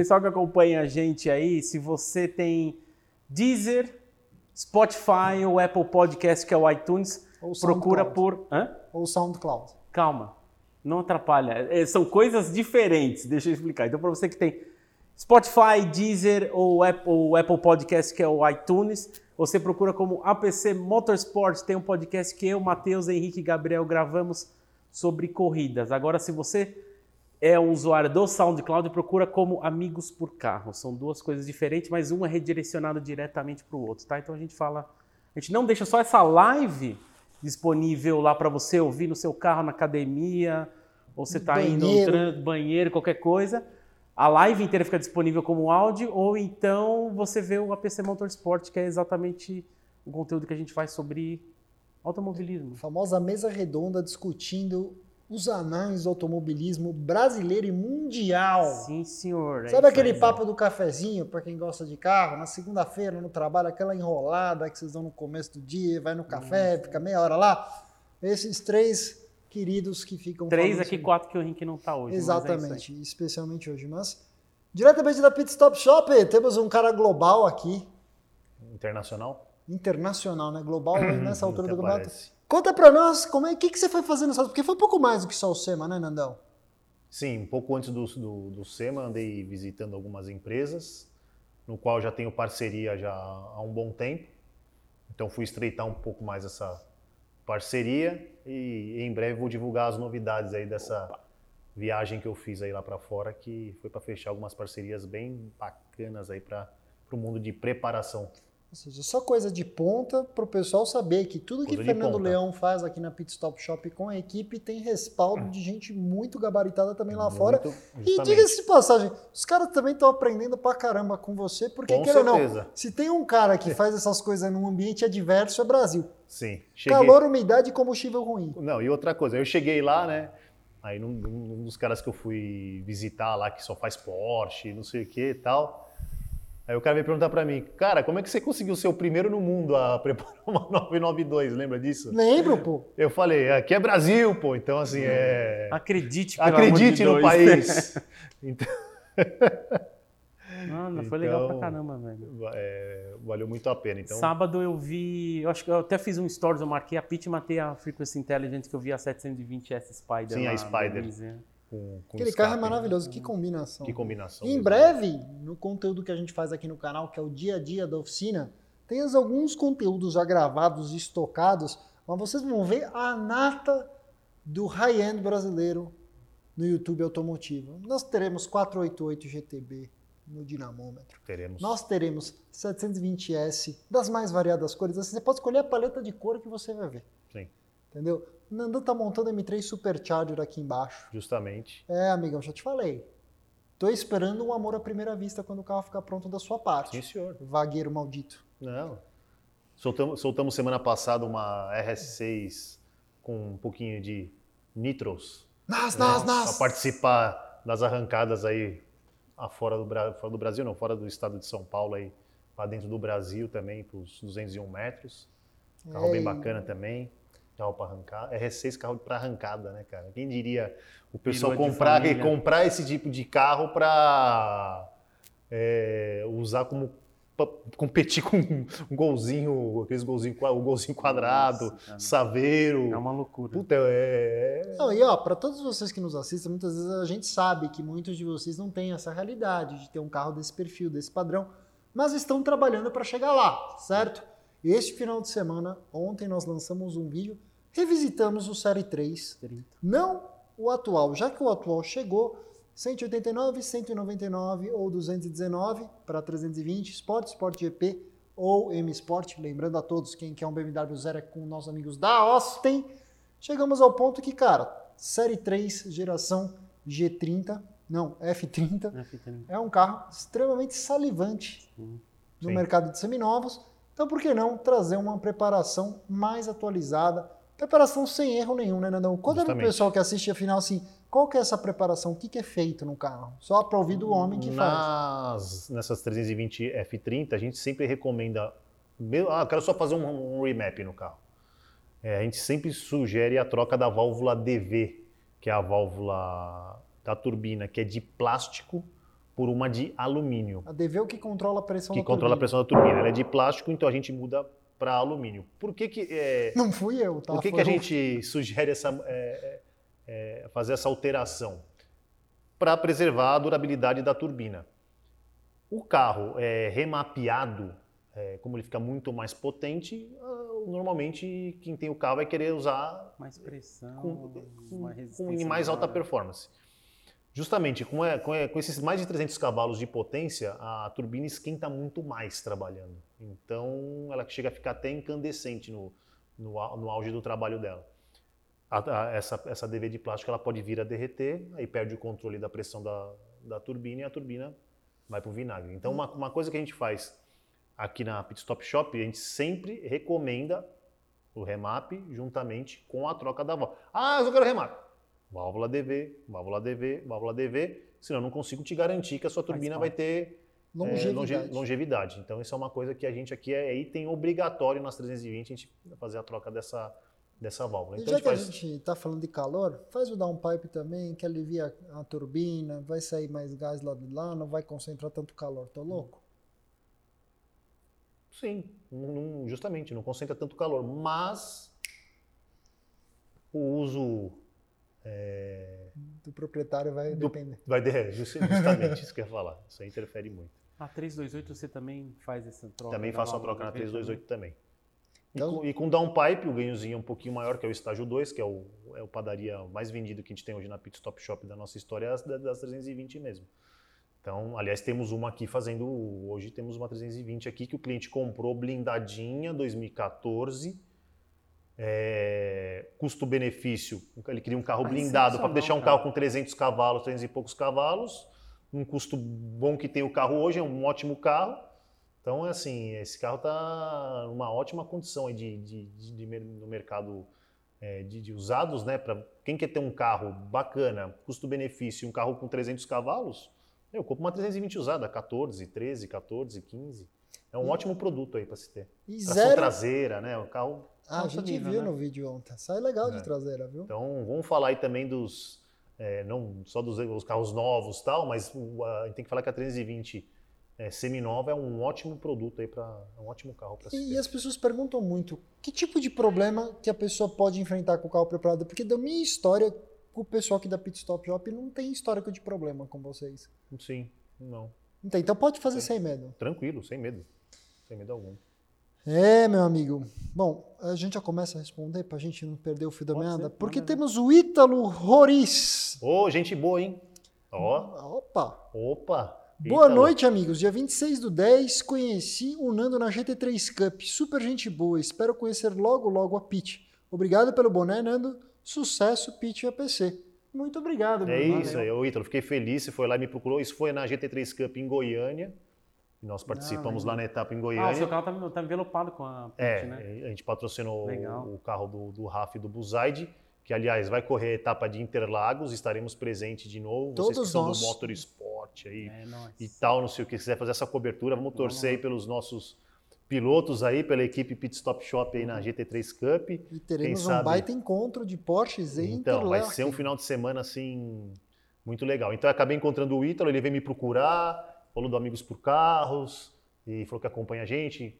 Pessoal que acompanha a gente aí, se você tem Deezer, Spotify ou Apple Podcast, que é o iTunes, Ou procura SoundCloud. por. Hã? Ou SoundCloud. Calma, não atrapalha. É, são coisas diferentes, deixa eu explicar. Então, para você que tem Spotify, Deezer ou Apple, ou Apple Podcast, que é o iTunes, você procura como APC Motorsport. Tem um podcast que eu, Matheus, Henrique e Gabriel gravamos sobre corridas. Agora, se você é um usuário do SoundCloud, procura como Amigos por Carro. São duas coisas diferentes, mas um é redirecionado diretamente para o outro, tá? Então a gente fala, a gente não deixa só essa live disponível lá para você ouvir no seu carro, na academia, ou você está indo no banheiro, qualquer coisa. A live inteira fica disponível como áudio, ou então você vê o APC Motorsport, que é exatamente o conteúdo que a gente faz sobre automobilismo. A famosa mesa redonda discutindo os anais do automobilismo brasileiro e mundial. Sim, senhor. é Sabe aquele aí. papo do cafezinho, para quem gosta de carro, na segunda-feira no trabalho, aquela enrolada que vocês dão no começo do dia, vai no café, fica meia hora lá? Esses três queridos que ficam Três aqui, sobre- quatro que o Henrique não tá hoje. é. Exatamente, especialmente hoje. Mas, diretamente da Pit Stop Shop, temos um cara global aqui, Internacional? internacional, né? Global nessa altura do campeonato. parece. Conta pra nós, como é, o que, que você foi fazendo nessa Porque foi um pouco mais do que só o SEMA, né, Nandão? Sim, um pouco antes do, do, do SEMA, andei visitando algumas empresas, no qual já tenho parceria já há um bom tempo. Então fui estreitar um pouco mais essa parceria e em breve vou divulgar as novidades aí dessa viagem que eu fiz aí lá para fora, que foi para fechar algumas parcerias bem bacanas aí para o mundo de preparação. Ou seja, só coisa de ponta para o pessoal saber que tudo que Coisa de Fernando ponta. Leão faz aqui na Pit Stop Shop com a equipe tem respaldo de gente muito gabaritada também lá fora. Muito- E justamente. diga-se de passagem, os caras também estão aprendendo pra caramba com você, porque, Com queira ou não, certeza. se tem um cara que faz essas coisas num ambiente adverso, é Brasil. Sim, cheguei. Calor, umidade e combustível ruim. Não, e outra coisa, eu cheguei lá, né? Aí num, num dos caras que eu fui visitar lá, que só faz Porsche, não sei o que e tal. Aí o cara veio perguntar pra mim, cara, como é que você conseguiu ser o primeiro no mundo a preparar uma 992? Lembra disso? Lembro, pô. Eu falei, aqui é Brasil, pô. Então, assim, é. Acredite, pelo amor Acredite de no Deus. país. Então, Mano, foi legal pra Então, caramba, velho. é, valeu muito a pena. Então, Sábado eu vi, eu acho que eu até fiz um stories, eu marquei a Pit e matei a Frequency Intelligence que eu vi a 720S Spider. Sim, a Spider. Com, com Aquele carro é escape, maravilhoso, né? que combinação. Que combinação. Em breve, no conteúdo que a gente faz aqui no canal, que é o dia a dia da oficina, tem alguns conteúdos já gravados e estocados, mas vocês vão ver a nata do high-end brasileiro no YouTube automotivo. Nós teremos 488 GTB no dinamômetro. Teremos. Nós teremos 720S das mais variadas cores. Assim, você pode escolher a paleta de cor que você vai ver. Sim, Entendeu? Nandão tá montando M3 Supercharger aqui embaixo. justamente. É, amigão, já te falei. Tô esperando um amor à primeira vista quando o carro ficar pronto da sua parte. Sim, senhor. Vagueiro maldito. Não. Soltamos, soltamos semana passada uma RS6 com um pouquinho de nitros. Nas, né, nas, nas! participar das arrancadas aí a fora do, fora do Brasil, não, fora do estado de São Paulo aí, para dentro do Brasil também, para os 201 metros. Carro bem bacana também. Carro para arrancar. RS6 carro para arrancada, né, cara? Quem diria o pessoal comprar, família. comprar esse tipo de carro para usar como pra competir com um golzinho, aqueles golzinho, o golzinho quadrado, Nossa, saveiro. É uma loucura. Puta, é. Não, e ó, para todos vocês que nos assistem, muitas vezes a gente sabe que muitos de vocês não têm essa realidade de ter um carro desse perfil, desse padrão, mas estão trabalhando para chegar lá, certo? Este final de semana, ontem nós lançamos um vídeo, revisitamos o Série 3, 30. Não o atual, já que o atual chegou 189, 199 ou 219 para 320, Sport, Sport GP ou M Sport. Lembrando a todos, quem quer um BMW zero é com nossos amigos da Austin. Chegamos ao ponto que, cara, Série 3, geração G30, não, F30, É, fica ali. é um carro extremamente salivante no Sim. mercado de seminovos. Então, por que não trazer uma preparação mais atualizada? Preparação sem erro nenhum, né, Nandão? Conta para o Justamente. pessoal que assiste a final assim, qual que é essa preparação? O que, que é feito no carro? Só para ouvir do homem que faz. Nas, nessas 320 F30, a gente sempre recomenda. Ah, quero só fazer um, um remap no carro. É, a gente sempre sugere a troca da válvula DV, que é a válvula da turbina, que é de plástico, por uma de alumínio. A DV é o que controla a pressão que da controla a turbina. pressão da turbina. Ela é de plástico, então a gente muda para alumínio. Por que que, é, Não fui eu, tá? por que, que a gente sugere essa, é, é, é, fazer essa alteração? Para preservar a durabilidade da turbina. O carro é remapeado, é, como ele fica muito mais potente, ah, normalmente quem tem o carro vai querer usar Mais pressão, com, com- resistência em mais alta maior. performance. Justamente com, é, é, com esses mais de 300 cavalos de potência, a turbina esquenta muito mais trabalhando. Então, ela chega a ficar até incandescente no, no, no auge do trabalho dela. A- a- essa, essa DV de plástico ela pode vir a derreter, aí perde o controle da pressão da, da turbina e a turbina vai para o vinagre. Então, uma, uma coisa que a gente faz aqui na Pit Stop Shop, a gente sempre recomenda o remap juntamente com a troca da válvula. Ah, eu quero remap. Válvula DV, válvula DV, válvula DV, senão eu não consigo te garantir que a sua turbina vai ter é, Longevidade. longe- longevidade. Então, isso é uma coisa que a gente aqui é item obrigatório nas 320, a gente fazer a troca dessa, dessa válvula. Então, já a que a faz... gente está falando de calor, faz o downpipe também, que alivia a turbina, vai sair mais gás lá de lá, não vai concentrar tanto calor. Tô louco? Sim, não- justamente, não concentra tanto calor, mas o uso Do proprietário vai Do- depender. vai de, just- justamente isso que eu ia falar. Isso aí interfere muito. A 328 você também faz essa troca? Também faço a válvula troca na DV 328 também. E, Então- com, e com downpipe, o ganhozinho é um pouquinho maior, que é o estágio 2, que é o, é o padaria mais vendido que a gente tem hoje na Pit Stop Shop da nossa história, é as da- das 320 mesmo. Então, aliás, temos uma aqui fazendo. Hoje temos uma 320 aqui que o cliente comprou blindadinha 2014. É, Custo-benefício, ele queria um carro Ah, blindado para sensacional, deixar um carro com 300 cavalos, 300 e poucos cavalos. Um custo bom que tem o carro hoje, é um ótimo carro. Então, é assim, esse carro está numa ótima condição de, de, de- de no mercado é, de, de usados, né? Para quem quer ter um carro bacana, custo-benefício, um carro com 300 cavalos, eu compro uma 320 usada, 14, 13, 14, 15. É um ótimo produto aí para se ter. E Tração zero. traseira, né? O carro. Ah, a gente nível, viu né? no vídeo ontem. Sai legal É. de traseira, viu? Então, vamos falar aí também dos. é, não só dos os carros novos e tal, mas o- a, tem que falar que a 320 é, seminova é um ótimo produto aí para. É um ótimo carro para se E, ter. e as pessoas perguntam muito, que tipo de problema que a pessoa pode enfrentar com o carro preparado? Porque da minha história, com o pessoal aqui da Pit Stop Shop não tem histórico de problema com vocês. Sim, não. Não tem, então pode fazer sem medo. Tranquilo, sem medo. Sem medo algum. É, meu amigo. Bom, a gente já começa a responder pra gente não perder o fio da meada, porque temos o Ítalo Roriz. Ô, gente boa, hein? Ó, Opa! opa. Boa Ítalo. noite, amigos. Dia 26 do 10, conheci o Nando na GT3 Cup. Super gente boa. Espero conhecer logo, logo a Pit. Obrigado pelo boné, Nando. Sucesso, Pit e APC. Muito obrigado, meu É isso aí, Ítalo. Fiquei feliz, você foi lá e me procurou. Isso foi na GT3 Cup em Goiânia. Nós participamos lá na etapa em Ah, o Goiânia. seu carro tá, tá envelopado com a Pit, É, né? a gente patrocinou Legal. o, carro do, do Raf e do Buzaide, que aliás vai correr a etapa de Interlagos, estaremos presentes de novo. Vocês Todos que são nós. do Motorsport aí É, e tal, não sei o que, quiser fazer essa cobertura, vamos torcer aí pelos nossos pilotos aí, pela equipe Pit Stop Shop aí Uhum. na GT3 Cup. E teremos Quem um sabe- baita encontro de Porsches em Então, vai Interlagos. ser um final de semana assim muito legal. Então eu acabei encontrando o Ítalo, ele veio me procurar, falou do Amigos por Carros e falou que acompanha a gente.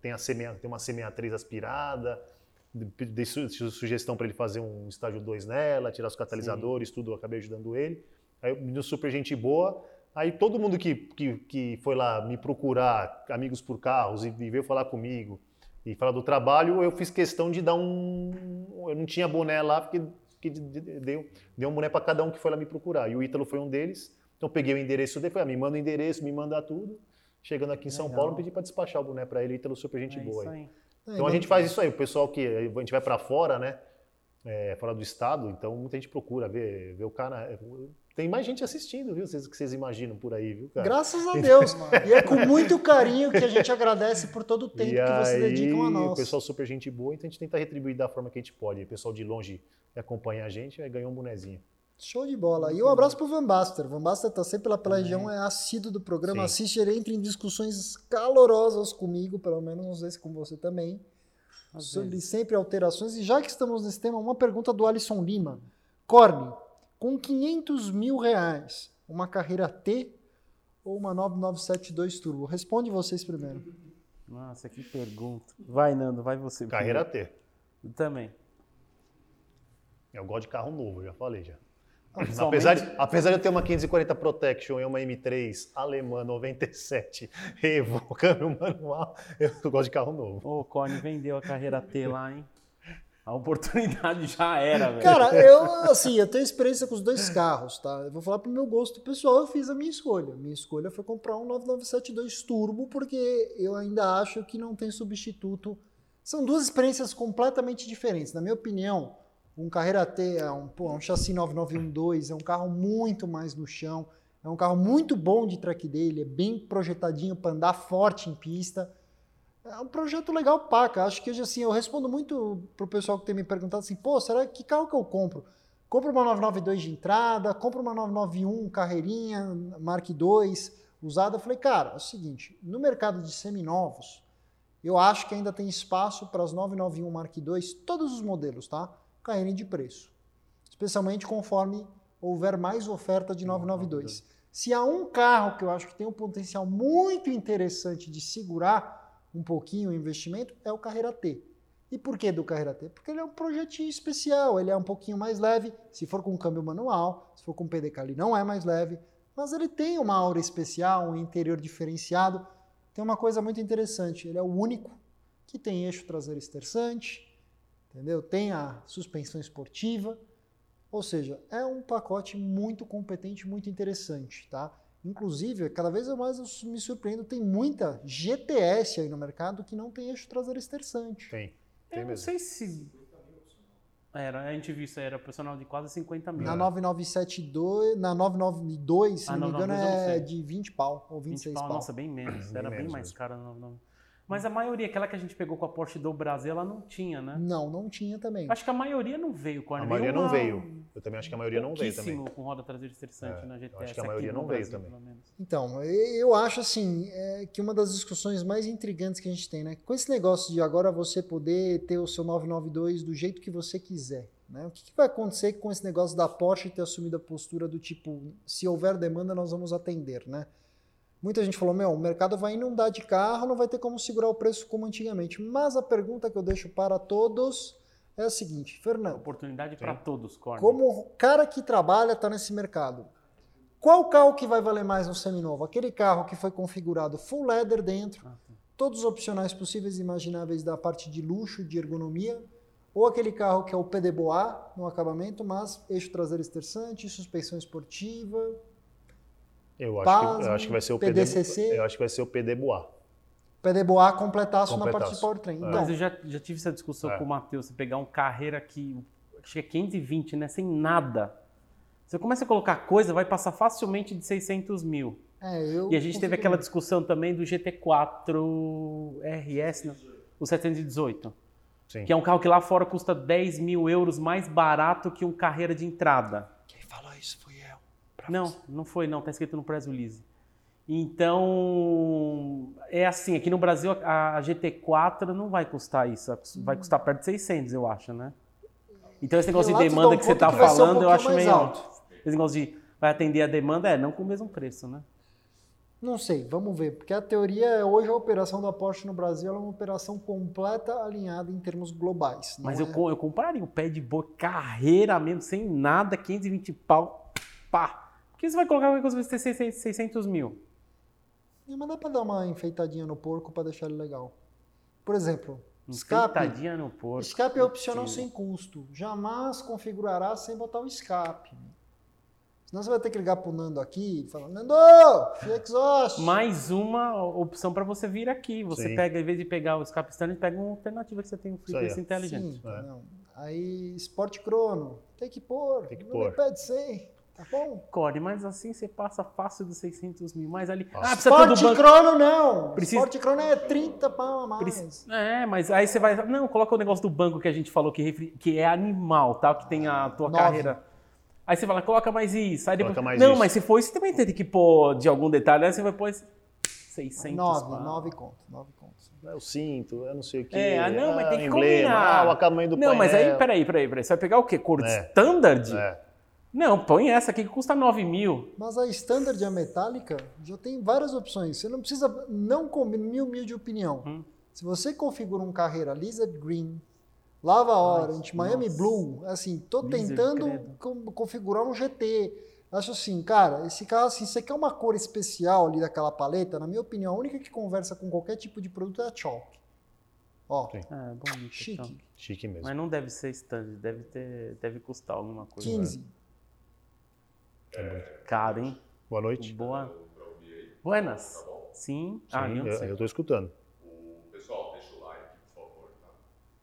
Tem, a C6 tem uma C63 aspirada, de- dei su- su- sugestão para ele fazer um estágio 2 nela, tirar os catalisadores, tudo, eu acabei ajudando ele. Aí, menino super gente boa. Aí todo mundo que, que, que foi lá me procurar, Amigos por Carros, e, e veio falar comigo e falar do trabalho, eu fiz questão de dar um. Eu não tinha boné lá, porque, de- deu, deu um boné para cada um que foi lá me procurar. E o Ítalo foi um deles. Então eu peguei o endereço dele, falei, ah, me manda o endereço, me manda tudo. Chegando aqui em São Legal. Paulo, pedi para despachar o boné para ele, Ítalo, super gente é boa. isso aí. aí. É, Então a gente faz isso aí, o pessoal que a gente vai para fora, né? É, fora do estado, então muita gente procura ver, ver o cara. Tem mais gente assistindo, viu? Vocês que vocês imaginam por aí, viu, cara? Graças a Deus. e é com muito carinho que a gente agradece por todo o tempo e que vocês aí, dedicam a o nós. pessoal super gente boa, então a gente tenta retribuir da forma que a gente pode. O pessoal de longe acompanha a gente, aí ganhou um bonezinho. Show de bola. E um abraço pro Van Baster. Van Baster tá sempre lá pela região, é assíduo do programa, Sim. assiste, ele entra em discussões calorosas comigo, pelo menos, não sei se com você também, Às sobre vezes. sempre alterações. E já que estamos nesse tema, uma pergunta do Alisson Lima. Corne, com 500 mil reais, uma carreira T ou uma 9972 Turbo? Responde vocês primeiro. Nossa, que pergunta. Vai, Nando, vai você. Carreira primeiro. T. Eu também. Eu gosto de carro novo, já falei já. Apesar de, apesar de eu ter uma 540 Protection e uma M3 alemã 97 Evo, câmbio manual, eu gosto de carro novo. Ô, Cone vendeu a carreira T lá, hein? A oportunidade já era, velho. Cara, eu, assim, eu tenho experiência com os dois carros, tá? Eu vou falar pro meu gosto pessoal, eu fiz a minha escolha. Minha escolha foi comprar um 9972 Turbo, porque eu ainda acho que não tem substituto. São duas experiências completamente diferentes. Na minha opinião, um Carreira T é um, pô, um chassi 9912, é um carro muito mais no chão, é um carro muito bom de track dele, é bem projetadinho para andar forte em pista. É um projeto legal, paca. Acho que assim, eu respondo muito pro pessoal que tem me perguntado assim, pô, será que carro que eu compro? Compro uma 992 de entrada, compro uma 991 carreirinha, Mark II, usada. Eu falei, cara, é o seguinte, no mercado de seminovos, eu acho que ainda tem espaço para as 991 Mark II, todos os modelos, tá? Caírem de preço. Especialmente conforme houver mais oferta de 992. Se há um carro que eu acho que tem um potencial muito interessante de segurar um pouquinho o investimento, é o Carreira T. E por que do Carreira T? Porque ele é um projetinho especial, ele é um pouquinho mais leve, se for com câmbio manual, se for com PDK ele não é mais leve, mas ele tem uma aura especial, um interior diferenciado. Tem uma coisa muito interessante, ele é o único que tem eixo traseiro esterçante, entendeu? Tem a suspensão esportiva, ou seja, é um pacote muito competente, muito interessante, tá? Inclusive, cada vez mais eu me surpreendo, tem muita GTS aí no mercado que não tem eixo traseiro esterçante. Tem, tem Eu não sei se. Era, a gente viu isso aí, era profissional de quase 50 mil. Na 9972, na 992, se Ah, não me engano, 992 eu não é de 20 pau ou 20 26 pau, pau. nossa, bem menos. Bem Era bem menos mais mesmo. cara. Não, não. Mas a maioria, aquela que a gente pegou com a Porsche do Brasil, ela não tinha, né? Não, não tinha também. Acho que a maioria não veio com A maioria não veio. Eu também acho que a maioria não veio também. com roda traseira estressante É, na eu GTS. acho que a maioria não veio Brasil, também. pelo menos. Então, eu acho assim é, que uma das discussões mais intrigantes que a gente tem, né? Com esse negócio de agora você poder ter o seu 992 do jeito que você quiser, né? O que, que vai acontecer com esse negócio da Porsche ter assumido a postura do tipo, se houver demanda, nós vamos atender, né? Muita gente falou, meu, o mercado vai inundar de carro, não vai ter como segurar o preço como antigamente. Mas a pergunta que eu deixo para todos é a seguinte, Fernando, Oportunidade para todos, Corner. como o cara que trabalha está nesse mercado, qual carro que vai valer mais no seminovo? Aquele carro que foi configurado full leather dentro, Ah, todos os opcionais possíveis e imagináveis da parte de luxo, de ergonomia, ou aquele carro que é o PDBOA no acabamento, mas eixo traseiro esterçante, suspensão esportiva, Eu acho, que, Pasmo, eu acho que vai ser o PD, PDCC. eu acho que vai ser o PD Bois. PDBOA completaço, na parte de Completaço. powertrain. É. Então, Mas eu já, já tive essa discussão É. com o Matheus, você pegar um carreira que acho que é 520, né? Sem nada. Você começa a colocar coisa, vai passar facilmente de 600 mil. é, eu E a gente teve aquela discussão também do GT4 RS, né? o 718. Sim. Que é um carro que lá fora custa 10 mil euros mais barato que um carreira de entrada. Quem falou isso fui Não, não foi não, tá escrito no press release. Então, é assim, aqui no Brasil a, a GT4 não vai custar isso, vai custar perto de 600, eu acho, né? Então esse negócio de demanda dão que você tá que vai ser um falando, eu acho mais meio alto. alto. Esse negócio de vai atender a demanda, é, não com o mesmo preço, né? Não sei, vamos ver, porque a teoria é hoje a operação da Porsche no Brasil ela é uma operação completa alinhada em termos globais. Mas é- eu, eu compraria o pé de boa, carreira mesmo, sem nada, 520 pau, pá. Que você vai colocar qualquer coisa que vai ter 600 600 mil? É, Mas dá pra dar uma enfeitadinha no porco pra deixar ele legal. Por exemplo, escape. Enfeitadinha no porco. Escape é opcional sem custo. Jamais configurará sem botar o escape. Senão você vai ter que ligar pro Nando aqui e falar, Nando, fio exhaust. Mais uma opção para você vir aqui. Você Sim. pega, em vez de pegar o escape externo, pega uma alternativa que você tem um frequência inteligente. Sim, É. não. Aí, Sport Crono, tem que pôr. Tem que não pôr. me pede 100, tá bom? Core, mas assim você passa fácil dos 600 mil. Mas ali. Nossa. Ah, precisa ter Sport do banco. Crono não. Precisa- Sport Crono é 30 pau a mais. Preci- É, mas aí você vai. Não, coloca o negócio do banco que a gente falou que, refri- que é animal, tá? Que tem a tua Nove. carreira. Aí você fala, coloca mais isso. Aí depois, Coloca mais não, isso. mas se for isso, você também tem que pôr de algum detalhe. Aí você vai pôr 600 9, pau. 9 conto, 9 contos. É o cinto, eu não sei o que. É, ah, não, mas tem que emblema, combinar. Ah, o acabamento do Não, mas aí, painel. peraí, peraí, peraí. Você vai pegar o quê? Cor É. standard? É. Não, põe essa aqui que custa 9 mil. Mas a standard e a metálica já tem várias opções. Você não precisa, não combina, minha humilde opinião. Hum. Se você configura um carreira Lizard Green, Lava Orange, Miami nossa. Blue, assim, tô Lizard, tentando credo. configurar um GT. Acho assim, cara, esse carro, assim, você quer uma cor especial ali daquela paleta, na minha opinião, a única que conversa com qualquer tipo de produto é a Chalk. Ó, Sim. É, bonito. chique. então. Chique mesmo. Mas não deve ser standard, deve, ter, deve custar alguma coisa. 15. Caro, hein? Boa noite. Boa. Buenas. Sim. Ah, Sim, não eu, sei. eu tô escutando. O pessoal, deixa o like, por favor. Tá?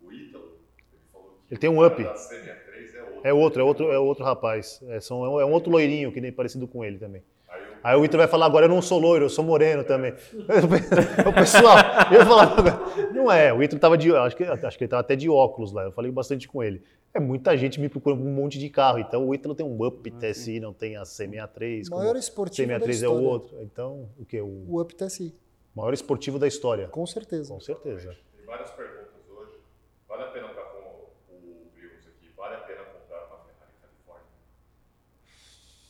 O Ítalo, ele falou que Ele tem um up. da C63 é outro. É outro, é outro, é outro rapaz. É, são, é um- é outro loirinho que nem parecido com ele também. Aí o Aí o Ítalo vai falar agora, eu não sou loiro, eu sou moreno também. o pessoal, eu falava, não é, o Ítalo tava de, acho que, acho que ele tava até de óculos lá, eu falei bastante com ele. É muita gente me procurando um monte de carro, então o Ítalo tem um Up TSI, não tem a C63, O como maior esportivo da C63 é o outro. Então, o que? O O Up TSI, maior esportivo da história. com certeza. Com certeza. Tem várias perguntas hoje. Vale a pena para o Wills aqui, vale a pena comprar uma Ferrari Califórnia?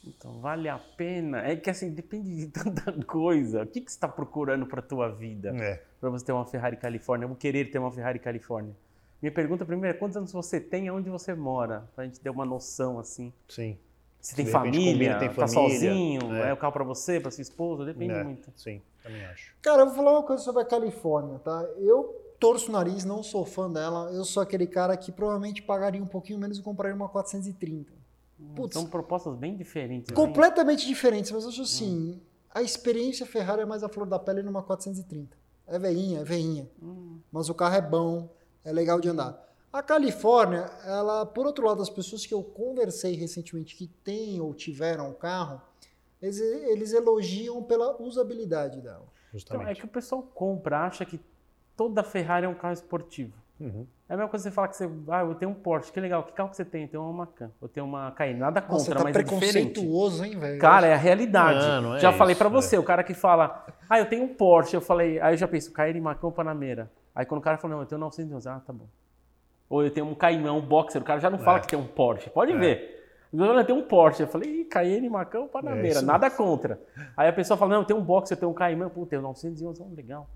Então, vale a pena. É que assim, depende de tanta coisa. O que, que você está procurando para tua vida? É. Para você ter uma Ferrari Califórnia, ou querer ter uma Ferrari Califórnia? Minha pergunta primeiro é quantos anos você tem e onde você mora? Pra gente ter uma noção assim. Sim. Se tem família, combina, tem tá família, sozinho, é. é. o carro para você, para sua esposa, depende É, muito. Sim, também acho. Cara, eu vou falar uma coisa sobre a Califórnia, tá? Eu torço o nariz, não sou fã dela. Eu sou aquele cara que provavelmente pagaria um pouquinho menos e compraria uma 430. Putz. São propostas bem diferentes. né? Completamente diferentes, mas eu acho assim, a experiência Ferrari é mais a flor da pele numa 430. É veinha, é veinha. Hum. Mas o carro é bom, é legal de andar. A Califórnia, ela, por outro lado, as pessoas que eu conversei recentemente que têm ou tiveram um carro, eles, eles elogiam pela usabilidade dela. Então, é Justamente. que o pessoal compra, acha que toda Ferrari é um carro esportivo. Uhum. É a mesma coisa que você falar que você, ah, eu tenho um Porsche, que legal, que carro que você tem? Eu tenho uma Macan, eu tenho uma Cayenne, nada contra, Nossa, tá mas é diferente. preconceituoso, hein, velho? Cara, é a realidade. Não, não é já falei isso, pra você, o cara que fala, ah, eu tenho um Porsche, eu falei, aí eu já penso, Cayenne, Macan, Panamera. Aí quando o cara fala, não, eu tenho 911, ah, tá bom. Ou eu tenho um Caimão, um Boxer, o cara já não fala É. que tem um Porsche, pode ver. Eu tenho um Porsche, eu falei, Ih, Cayenne, Macan, É Panamera, isso nada contra. Aí a pessoa fala, não, eu tenho um Boxer, eu tenho um Caimão, pô, eu tenho 911, oh, legal.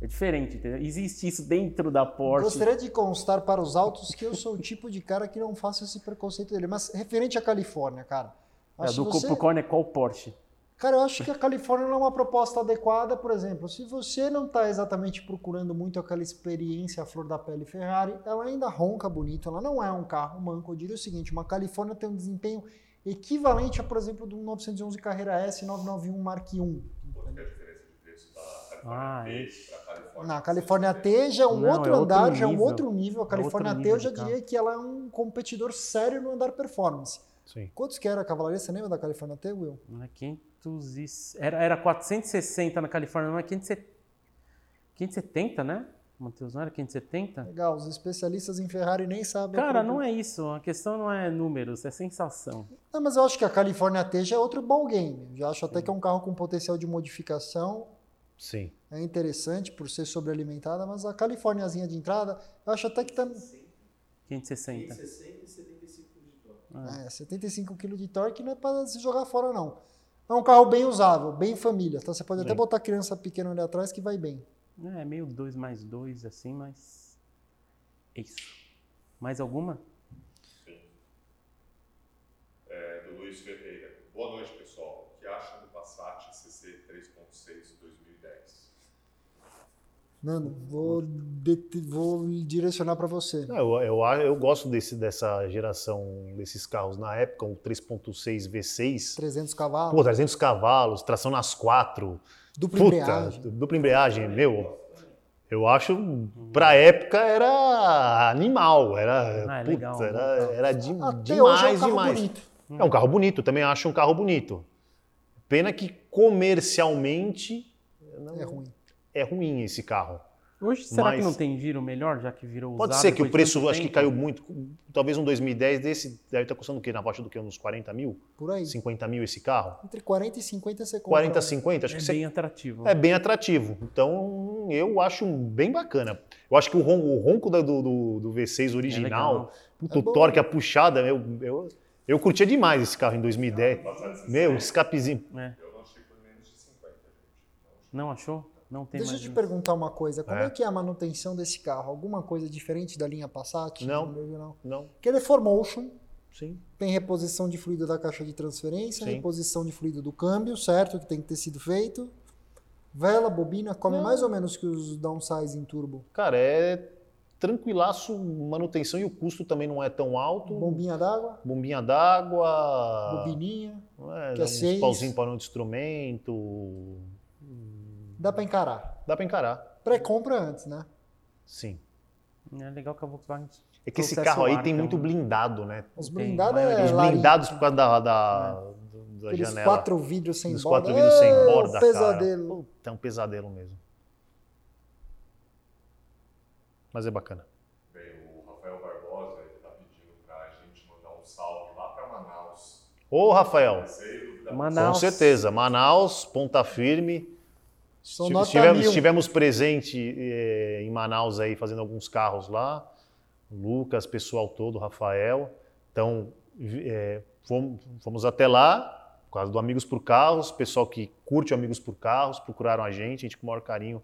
É diferente, entendeu? Existe isso dentro da Porsche. Gostaria de constar para os autos que eu sou o tipo de cara que não faço esse preconceito dele. Mas referente à Califórnia, cara. É, do você... Capricorn é qual Porsche? Cara, eu acho que a Califórnia não é uma proposta adequada, por exemplo. Se você não está exatamente procurando muito aquela experiência à flor da pele Ferrari, ela ainda ronca bonito. Ela não é um carro manco. Eu diria o seguinte: uma Califórnia tem um desempenho equivalente a, por exemplo, do 911 Carreira S 991 Mark I. Que é a diferença de preço da Ah, Califórnia esse. para a Califórnia? Na Califórnia T já é um Não, outro é outro andar, já é um nível. outro nível. A É Califórnia outro T eu já diria que ela é um competidor sério no andar performance. Sim. Quantos que era a cavalaria? Você lembra da Califórnia T, Will? Não é 500 e... era, era 460 na Califórnia, não é 570, 570 né? Matheus, não era 570? Legal, os especialistas em Ferrari nem sabem. a Cara, não é isso. A questão não é números, é sensação. Não, mas eu acho que a Califórnia T já é outro ballgame. Já acho até que é um carro com potencial de modificação. Sim. É interessante por ser sobrealimentada, mas a Califórniazinha de entrada, eu acho até que tá. 560. 60 e 75 de torque. É, 75 kg de torque não é para se jogar fora, não. É um carro bem usável, bem família. Tá? Você pode até Sim. botar criança pequena ali atrás que vai bem. É meio 2 mais 2, assim, mas. É isso. Mais alguma? É, do Luiz Ferreira. Boa noite, pessoal. O que acham do Passat CC 3.6 2010? Nando, vou, de- vou direcionar para você. Não, eu, eu, eu gosto desse, dessa geração desses carros. Na época, o 3.6 V6, 300 cavalos, pô, 300 cavalos, tração nas quatro. dupla Puta, embreagem. dupla embreagem, meu. Eu acho, pra época, era animal. Era, Ah, é putz, legal, era, legal. era de, Até hoje é um demais, carro demais. bonito. É um carro bonito, também acho um carro bonito. Pena que comercialmente não- É ruim. É ruim esse carro. Hoje, será que Mas- não tem giro melhor, já que virou Pode usado ser que o preço, acho que caiu muito. Talvez um 2010 desse deve estar custando o quê? Na faixa do quê? Uns 40 mil? Por aí. 50 mil esse carro? Entre 40 e 50 você compra. 40, 50? Acho É que você bem atrativo. é bem atrativo. Então, eu acho bem bacana. Eu acho que o ronco, o ronco da- do, do, do V6 É original, legal. puta, É o torque, a puxada, eu, eu, Eu curtia demais esse carro em 2010. Passat 60. Meu, escapezinho. É. Eu não achei por menos de 50, gente. Não achou? Não tem Deixa eu te isso. perguntar uma coisa. Como É. é. que é a manutenção desse carro? Alguma coisa diferente da linha Passat? Não. não. Não, Porque ele é 4Motion, sim. tem reposição de fluido da caixa de transferência, Sim. reposição de fluido do câmbio, certo? Que tem que ter sido feito. Vela, bobina, come Não. mais ou menos que os downsizing turbo. Cara, é tranquilaço, manutenção e o custo também não é tão alto. Bombinha d'água, Bombinha d'água. bobininha. É, que é uns seis. pauzinho para de instrumento. Dá pra encarar. Dá para encarar. Pré-compra antes, né? Sim. É legal que a Volkswagen. É que esse carro aí tem muito blindado, né? Os blindados é Os blindados por causa da, da, da Aqueles janela. quatro vidros sem Os borda. quatro vidros sem É, borda, pesadelo. cara. Puta, é um pesadelo mesmo. Mas é bacana. Bem, o Rafael Barbosa ele tá pedindo pra gente mandar um salve lá pra Manaus. Ô, Rafael, Sei, com Manaus. certeza. Manaus, ponta firme. São Estive- nota estivemos, mil. estivemos presente eh, em Manaus aí fazendo alguns carros lá. Lucas, pessoal todo, Rafael. Então, vi- eh, fomos, fomos até lá, por causa do Amigos por Carros, pessoal que curte Amigos por Carros, procuraram a gente, a gente com o maior carinho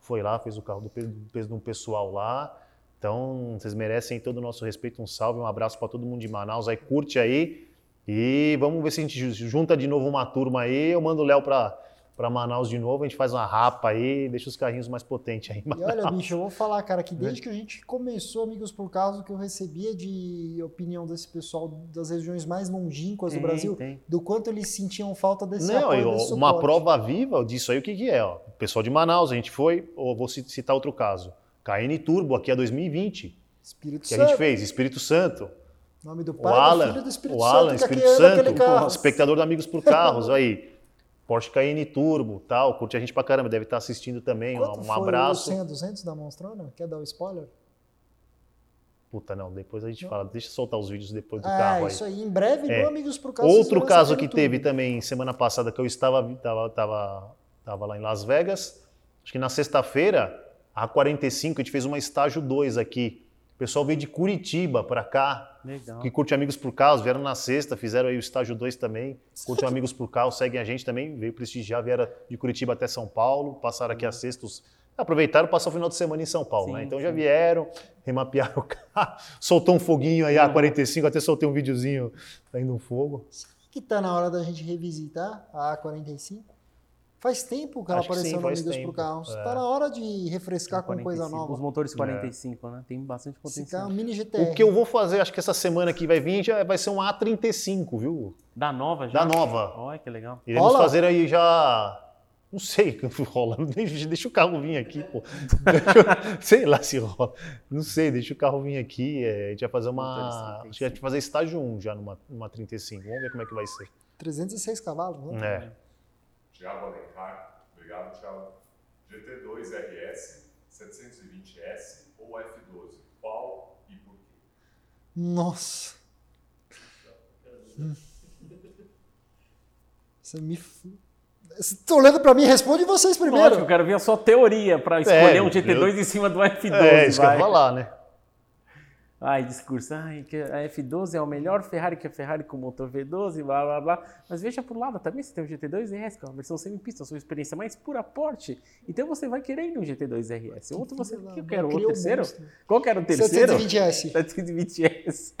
foi lá, fez o carro do peso, de um pessoal lá. Então, vocês merecem todo o nosso respeito, um salve, um abraço para todo mundo de Manaus aí, curte aí. E vamos ver se a gente ju- junta de novo uma turma aí. Eu mando o Léo para para Manaus de novo, a gente faz uma rapa aí, deixa os carrinhos mais potentes aí. E olha, bicho, eu vou falar, cara, que desde que a gente começou Amigos por Causa, que eu recebia de opinião desse pessoal das regiões mais longínquas do Tem, Brasil, tem. do quanto eles sentiam falta desse Não, apoio, e, ó, desse uma suporte. prova viva disso aí, o que, que é? Ó? O pessoal de Manaus, a gente foi, ou vou ci- citar outro caso, KN Turbo, aqui é 2020, Espírito que a Santo. gente fez, Espírito Santo. Nome do O pai do Alan, filho do Espírito o Alan, Santo, que Espírito Santo, carro. espectador do Amigos por Carros, aí. Porsche Cayenne Turbo, tal, curte a gente pra caramba, deve estar assistindo também, Quanto um foi abraço. o 100 a 200 da Monstrona? Quer dar o spoiler? Puta, não, depois a gente fala, deixa eu soltar os vídeos depois do Ah, carro aí. isso aí. Em breve, É. Amigos Causa. vocês Outro caso que teve também semana passada, que eu estava, estava, estava, estava lá em Las Vegas, acho que na sexta-feira, a 45, a gente fez uma estágio 2 aqui. O pessoal veio de Curitiba para cá, Legal. que curte Amigos por Carros, vieram na sexta, fizeram aí o estágio 2 também, curte Amigos por Carros, seguem a gente também, veio prestigiar, vieram de Curitiba até São Paulo, passaram aqui a sexta, os- aproveitaram passaram o final de semana em São Paulo, Sim, né? Então já sim. vieram, remapearam o carro, soltou um foguinho aí, a 45, até soltei um videozinho saindo um fogo. que tá na hora da gente revisitar a A45? Faz tempo que ela Acho que apareceu sim, no faz Amigos tempo. por Carros. É. Tá na hora de refrescar com coisa 45. nova. Os motores 45, né? Tem bastante potencial. carro é um mini GTR. O que eu vou fazer, acho que essa semana que vai vir, já vai ser um A35, viu? Da nova já? Da nova. Olha que legal. Iremos Rola? fazer aí já. Não sei que rola. Deixa, deixa o carro vir aqui, pô. Eu- sei lá se rola. Não sei, deixa o carro vir aqui. é, a gente vai fazer uma. Acho que a gente 35. vai fazer estágio 1 já numa, numa 35. Vamos ver como é que vai ser. 306 cavalos, né? É. Tiago Alencar, obrigado, Tiago. GT2 RS, 720S ou F12? Qual e por quê? Nossa. Hum. Você me. tá olhando pra mim? Responde vocês Lógico, eu primeiro. quero ver a sua teoria para escolher É, um GT2 eu- em cima do F12. É, isso que eu vai. ia falar, né? Ai, discurso. Ai, que a F12 é o melhor Ferrari que a Ferrari com motor V12, blá blá blá. Mas veja por lado também, você tem o GT2 RS, que é uma versão semi-pista, sua experiência mais pura porte. Então você vai querer ir no GT2 RS. Outro você. O que eu quero? O um terceiro? Qual que era o terceiro? 720S. 720S.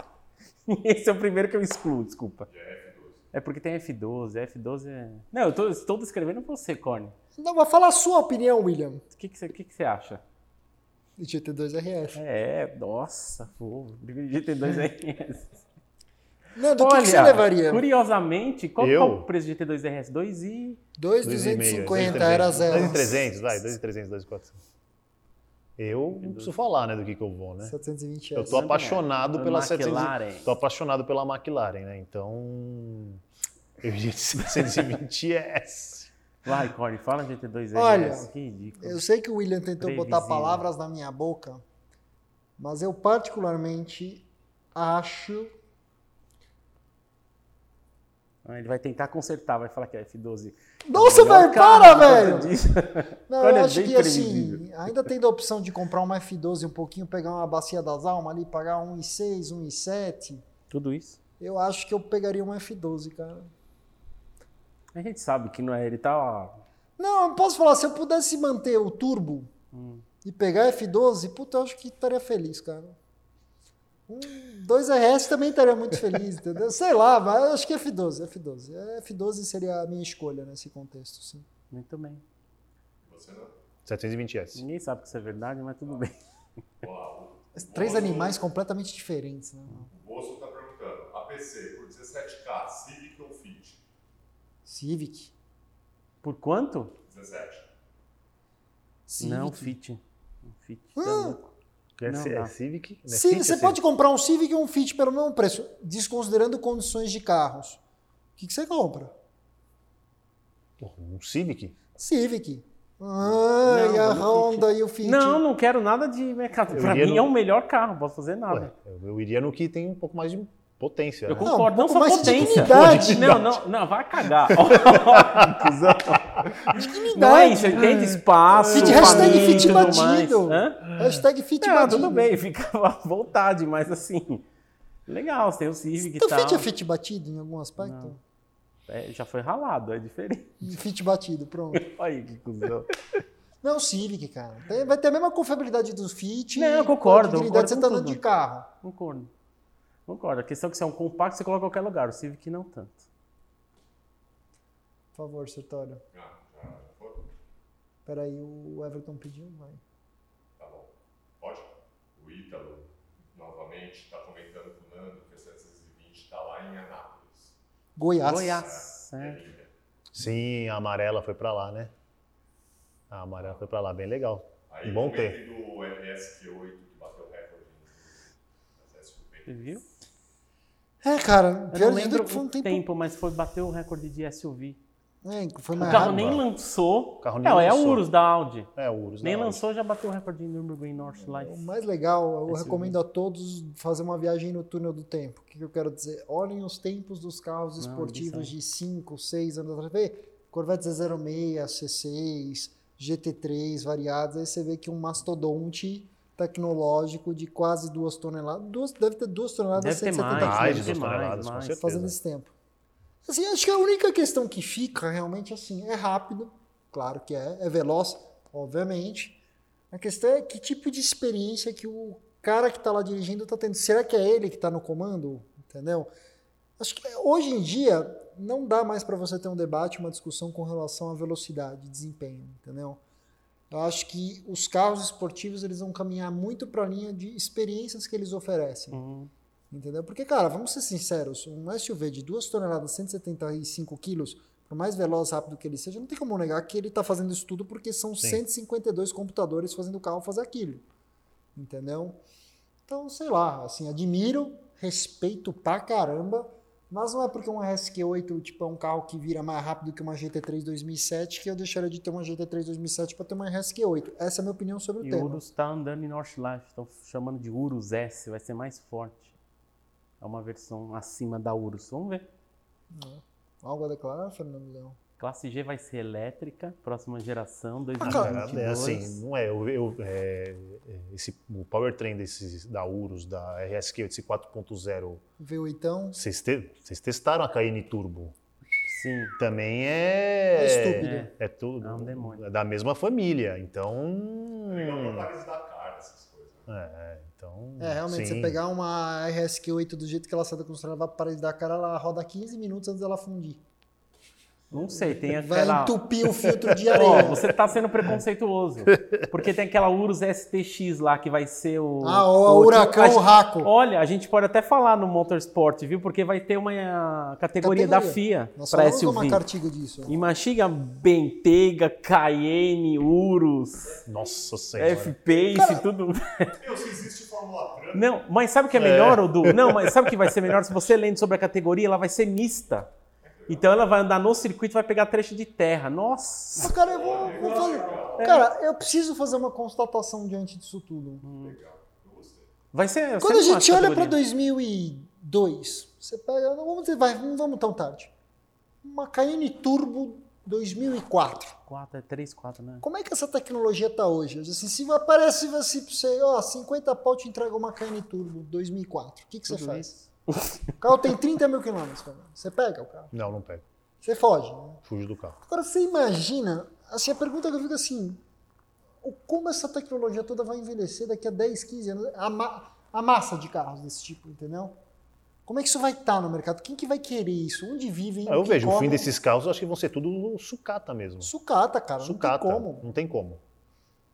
Esse é o primeiro que eu excluo, desculpa. A F12? É porque tem F12, F12 é. Não, eu tô, estou descrevendo você, Corne. Não, mas fala a sua opinião, William. O que, que, você, o que, que você acha? De GT2 RS. É, nossa, pô, GT2 RS. Não, do que, que você levaria? curiosamente, qual, Eu? qual o preço do GT2 RS? 2 e... 2,250 era zero. 2,300, vai, 2,300, 2,400. Eu não preciso falar, né, do que, que eu vou, né? 720 Eu tô apaixonado pela McLaren. 700, tô apaixonado pela McLaren, né? Então, eu iria de 720S. Vai, Corne, fala GT2 RS. Olha, que ridículo. Eu sei que o William tentou botar Previsível. palavras na minha boca, mas eu particularmente acho. Ah, ele vai tentar consertar, vai falar que é F12. Nossa, Melhor velho, para, velho! Não, Olha, eu é acho que assim, ainda tendo a opção de comprar uma F12 um pouquinho, pegar uma bacia das almas ali, pagar 1,6, 1,7. Tudo isso? Eu acho que eu pegaria um F12, cara. A gente sabe que não é. Ele tá. Não, eu posso falar, se eu pudesse manter o turbo e pegar F12, puta, eu acho que estaria feliz, cara. Um 2RS também estaria muito feliz, entendeu? Sei lá, mas eu acho que F12, F12. É, F12 seria a minha escolha nesse contexto, sim. Muito bem. Você não. 720S. Ninguém sabe que isso é verdade, mas tudo bem. Vamos lá. O, Três Bozo- animais completamente diferentes, né? O Bozo está perguntando: APC por 17K, Civic ou Fit? Civic. Por quanto? 17. Civic. Não, Fit. Fit. Ah. tá louco. É, Não é dá. Civic? Não é Sim, Fit, você é pode comprar um Civic e um Fit pelo mesmo preço, desconsiderando condições de carros. O que, que você compra? Um Civic? Civic. Ah, Não, a Honda e o Fit. Não, não quero nada de mercado. Iria mim no- é o melhor carro, não posso fazer Ué, nada. eu, eu iria no que tem um pouco mais de potência. Eu né? concordo, Não, não, só potência. dignidade. Não, não, não, vai cagar. Cusão. não é isso, ele tem espaço. Fit, hashtag família e fit batido. Hashtag Fit Não, batido. tudo bem, fica à vontade, mas assim, legal, você tem o Civic e Então tal. Fit é Fit batido em algum aspecto? É, já foi ralado, é diferente. Fit batido, pronto. Olha aí que cuzão. Não, Civic, cara. Vai ter a mesma confiabilidade do Fit. Não, eu com a concordo, dignidade concordo Você tá andando de carro. Concordo. Concordo. A questão é que se é um compacto, você coloca em qualquer lugar. O Civic não tanto. Por favor, Sertório. Já, já, já foi? Peraí, o Everton pediu, vai. Tá bom. Pode? O Ítalo, novamente, está comentando com o Nando que a 720 está lá em Anápolis. Goiás. Goiás. É É. Sim, a amarela foi pra lá, né? A amarela foi pra lá, bem legal. Aí Bom ter. do RSQ8 que bateu o recorde. Você viu? É, cara, Eu pior não de tudo lembro é que foi um o tempo. tempo, mas foi bater o recorde de SUV. É, foi O carro nem lançou. O carro nem é, é a lançou. Urus da Audi. É, o Urus. Nem da Audi. lançou, já bateu o recorde de Nürburgring North O Lights. mais legal, eu SUV. recomendo a todos fazer uma viagem no túnel do tempo. O que eu quero dizer? Olhem os tempos dos carros Não, esportivos de 5, 6 anos atrás. Vê, Corvette Z06, C6, GT3 variados. Aí você vê que um mastodonte tecnológico de quase duas toneladas. Duas, deve ter duas toneladas Deve ter 170 mais, Mais quilos deve duas ter mais, com mais. certeza. fazendo esse tempo. Assim, acho que a única questão que fica realmente assim, é rápido, claro que é, é veloz, obviamente. A questão é que tipo de experiência que o cara que está lá dirigindo está tendo. Será que é ele que está no comando? Entendeu? Acho que hoje em dia não dá mais para você ter um debate, uma discussão com relação à velocidade, desempenho, entendeu? Eu acho que os carros esportivos eles vão caminhar muito para a linha de experiências que eles oferecem. Uhum. Entendeu? Porque, cara, vamos ser sinceros, um SUV de 2 toneladas, 175 quilos, por mais veloz e rápido que ele seja, não tem como negar que ele está fazendo isso tudo porque são Sim. 152 computadores fazendo o carro fazer aquilo. Entendeu? Então, sei lá, assim, admiro, respeito pra caramba, mas não é porque um RSQ8 tipo, é um carro que vira mais rápido que uma GT3 2007 que eu deixaria de ter uma GT3 2007 para ter uma RSQ8. Essa é a minha opinião sobre o E o tema. Urus tá andando em North Lights. Estão chamando de Urus S. Vai ser mais forte. É uma versão acima da Urus. Vamos ver. Algo a declarar, Fernando Leão? Classe G vai ser elétrica, próxima geração, Ah, cara, 2022. É assim, não é. Eu, eu- é, é, esse, o powertrain desses, da Urus, da RSQ, esse 4.0, V8. vocês, te- vocês testaram a Cayenne Turbo? Sim. Também é. É estúpido. É. É tudo. É um demônio. é da mesma família. Então. Legal pra Dakar, essas coisas. né? É, então. É, realmente, sim. você pegar uma RSQ8 do jeito que ela sai da construção, ela vai para da cara, ela roda 15 minutos antes dela fundir. Não sei, tem Vai aquela. entupir o filtro de Ó, areia. você tá sendo preconceituoso. Porque tem aquela Urus STX lá que vai ser o. Ah, o, huracão, a- o raco. Olha, a gente pode até falar no Motorsport, viu? Porque vai ter uma categoria, da FIA para SUV. uma cartiga disso. E mastiga Bentayga, Cayenne, Urus, Nossa Senhora. F-Pace, tudo. Meu, se existe Fórmula Não, mas sabe o que é melhor, Odu? Não, mas sabe o que vai ser melhor? Se você lendo sobre a categoria, ela vai ser mista. Então ela vai andar no circuito e vai pegar trecho de terra. Nossa! Mas, cara, eu vou, vou fazer. Cara, eu preciso fazer uma constatação diante disso tudo. Vai ser. Quando a gente olha para categoria. 2002, você pega, não vamos dizer, vai, não vamos tão tarde. Uma Cayenne Turbo 2004. 4, é 3, 4, né? Como é que essa tecnologia tá hoje? Assim, se aparece assim pra você, ó, 50 pau te entrega uma Cayenne Turbo 2004, o que, que você Tudo faz? isso. O carro tem 30 mil quilômetros, cara. Você pega o carro. Não, não pego. Você foge. né? Fujo do carro. Agora você imagina, assim, a pergunta que eu fico assim, como essa tecnologia toda vai envelhecer daqui a 10, 15 anos? A, ma- a massa de carros desse tipo, entendeu? Como é que isso vai estar no mercado? Quem que vai querer isso? Onde vivem? Ah, Eu vejo, o fim desses carros, eu acho que vão ser tudo sucata mesmo. Sucata, cara. sucata. Não tem como. Não tem como.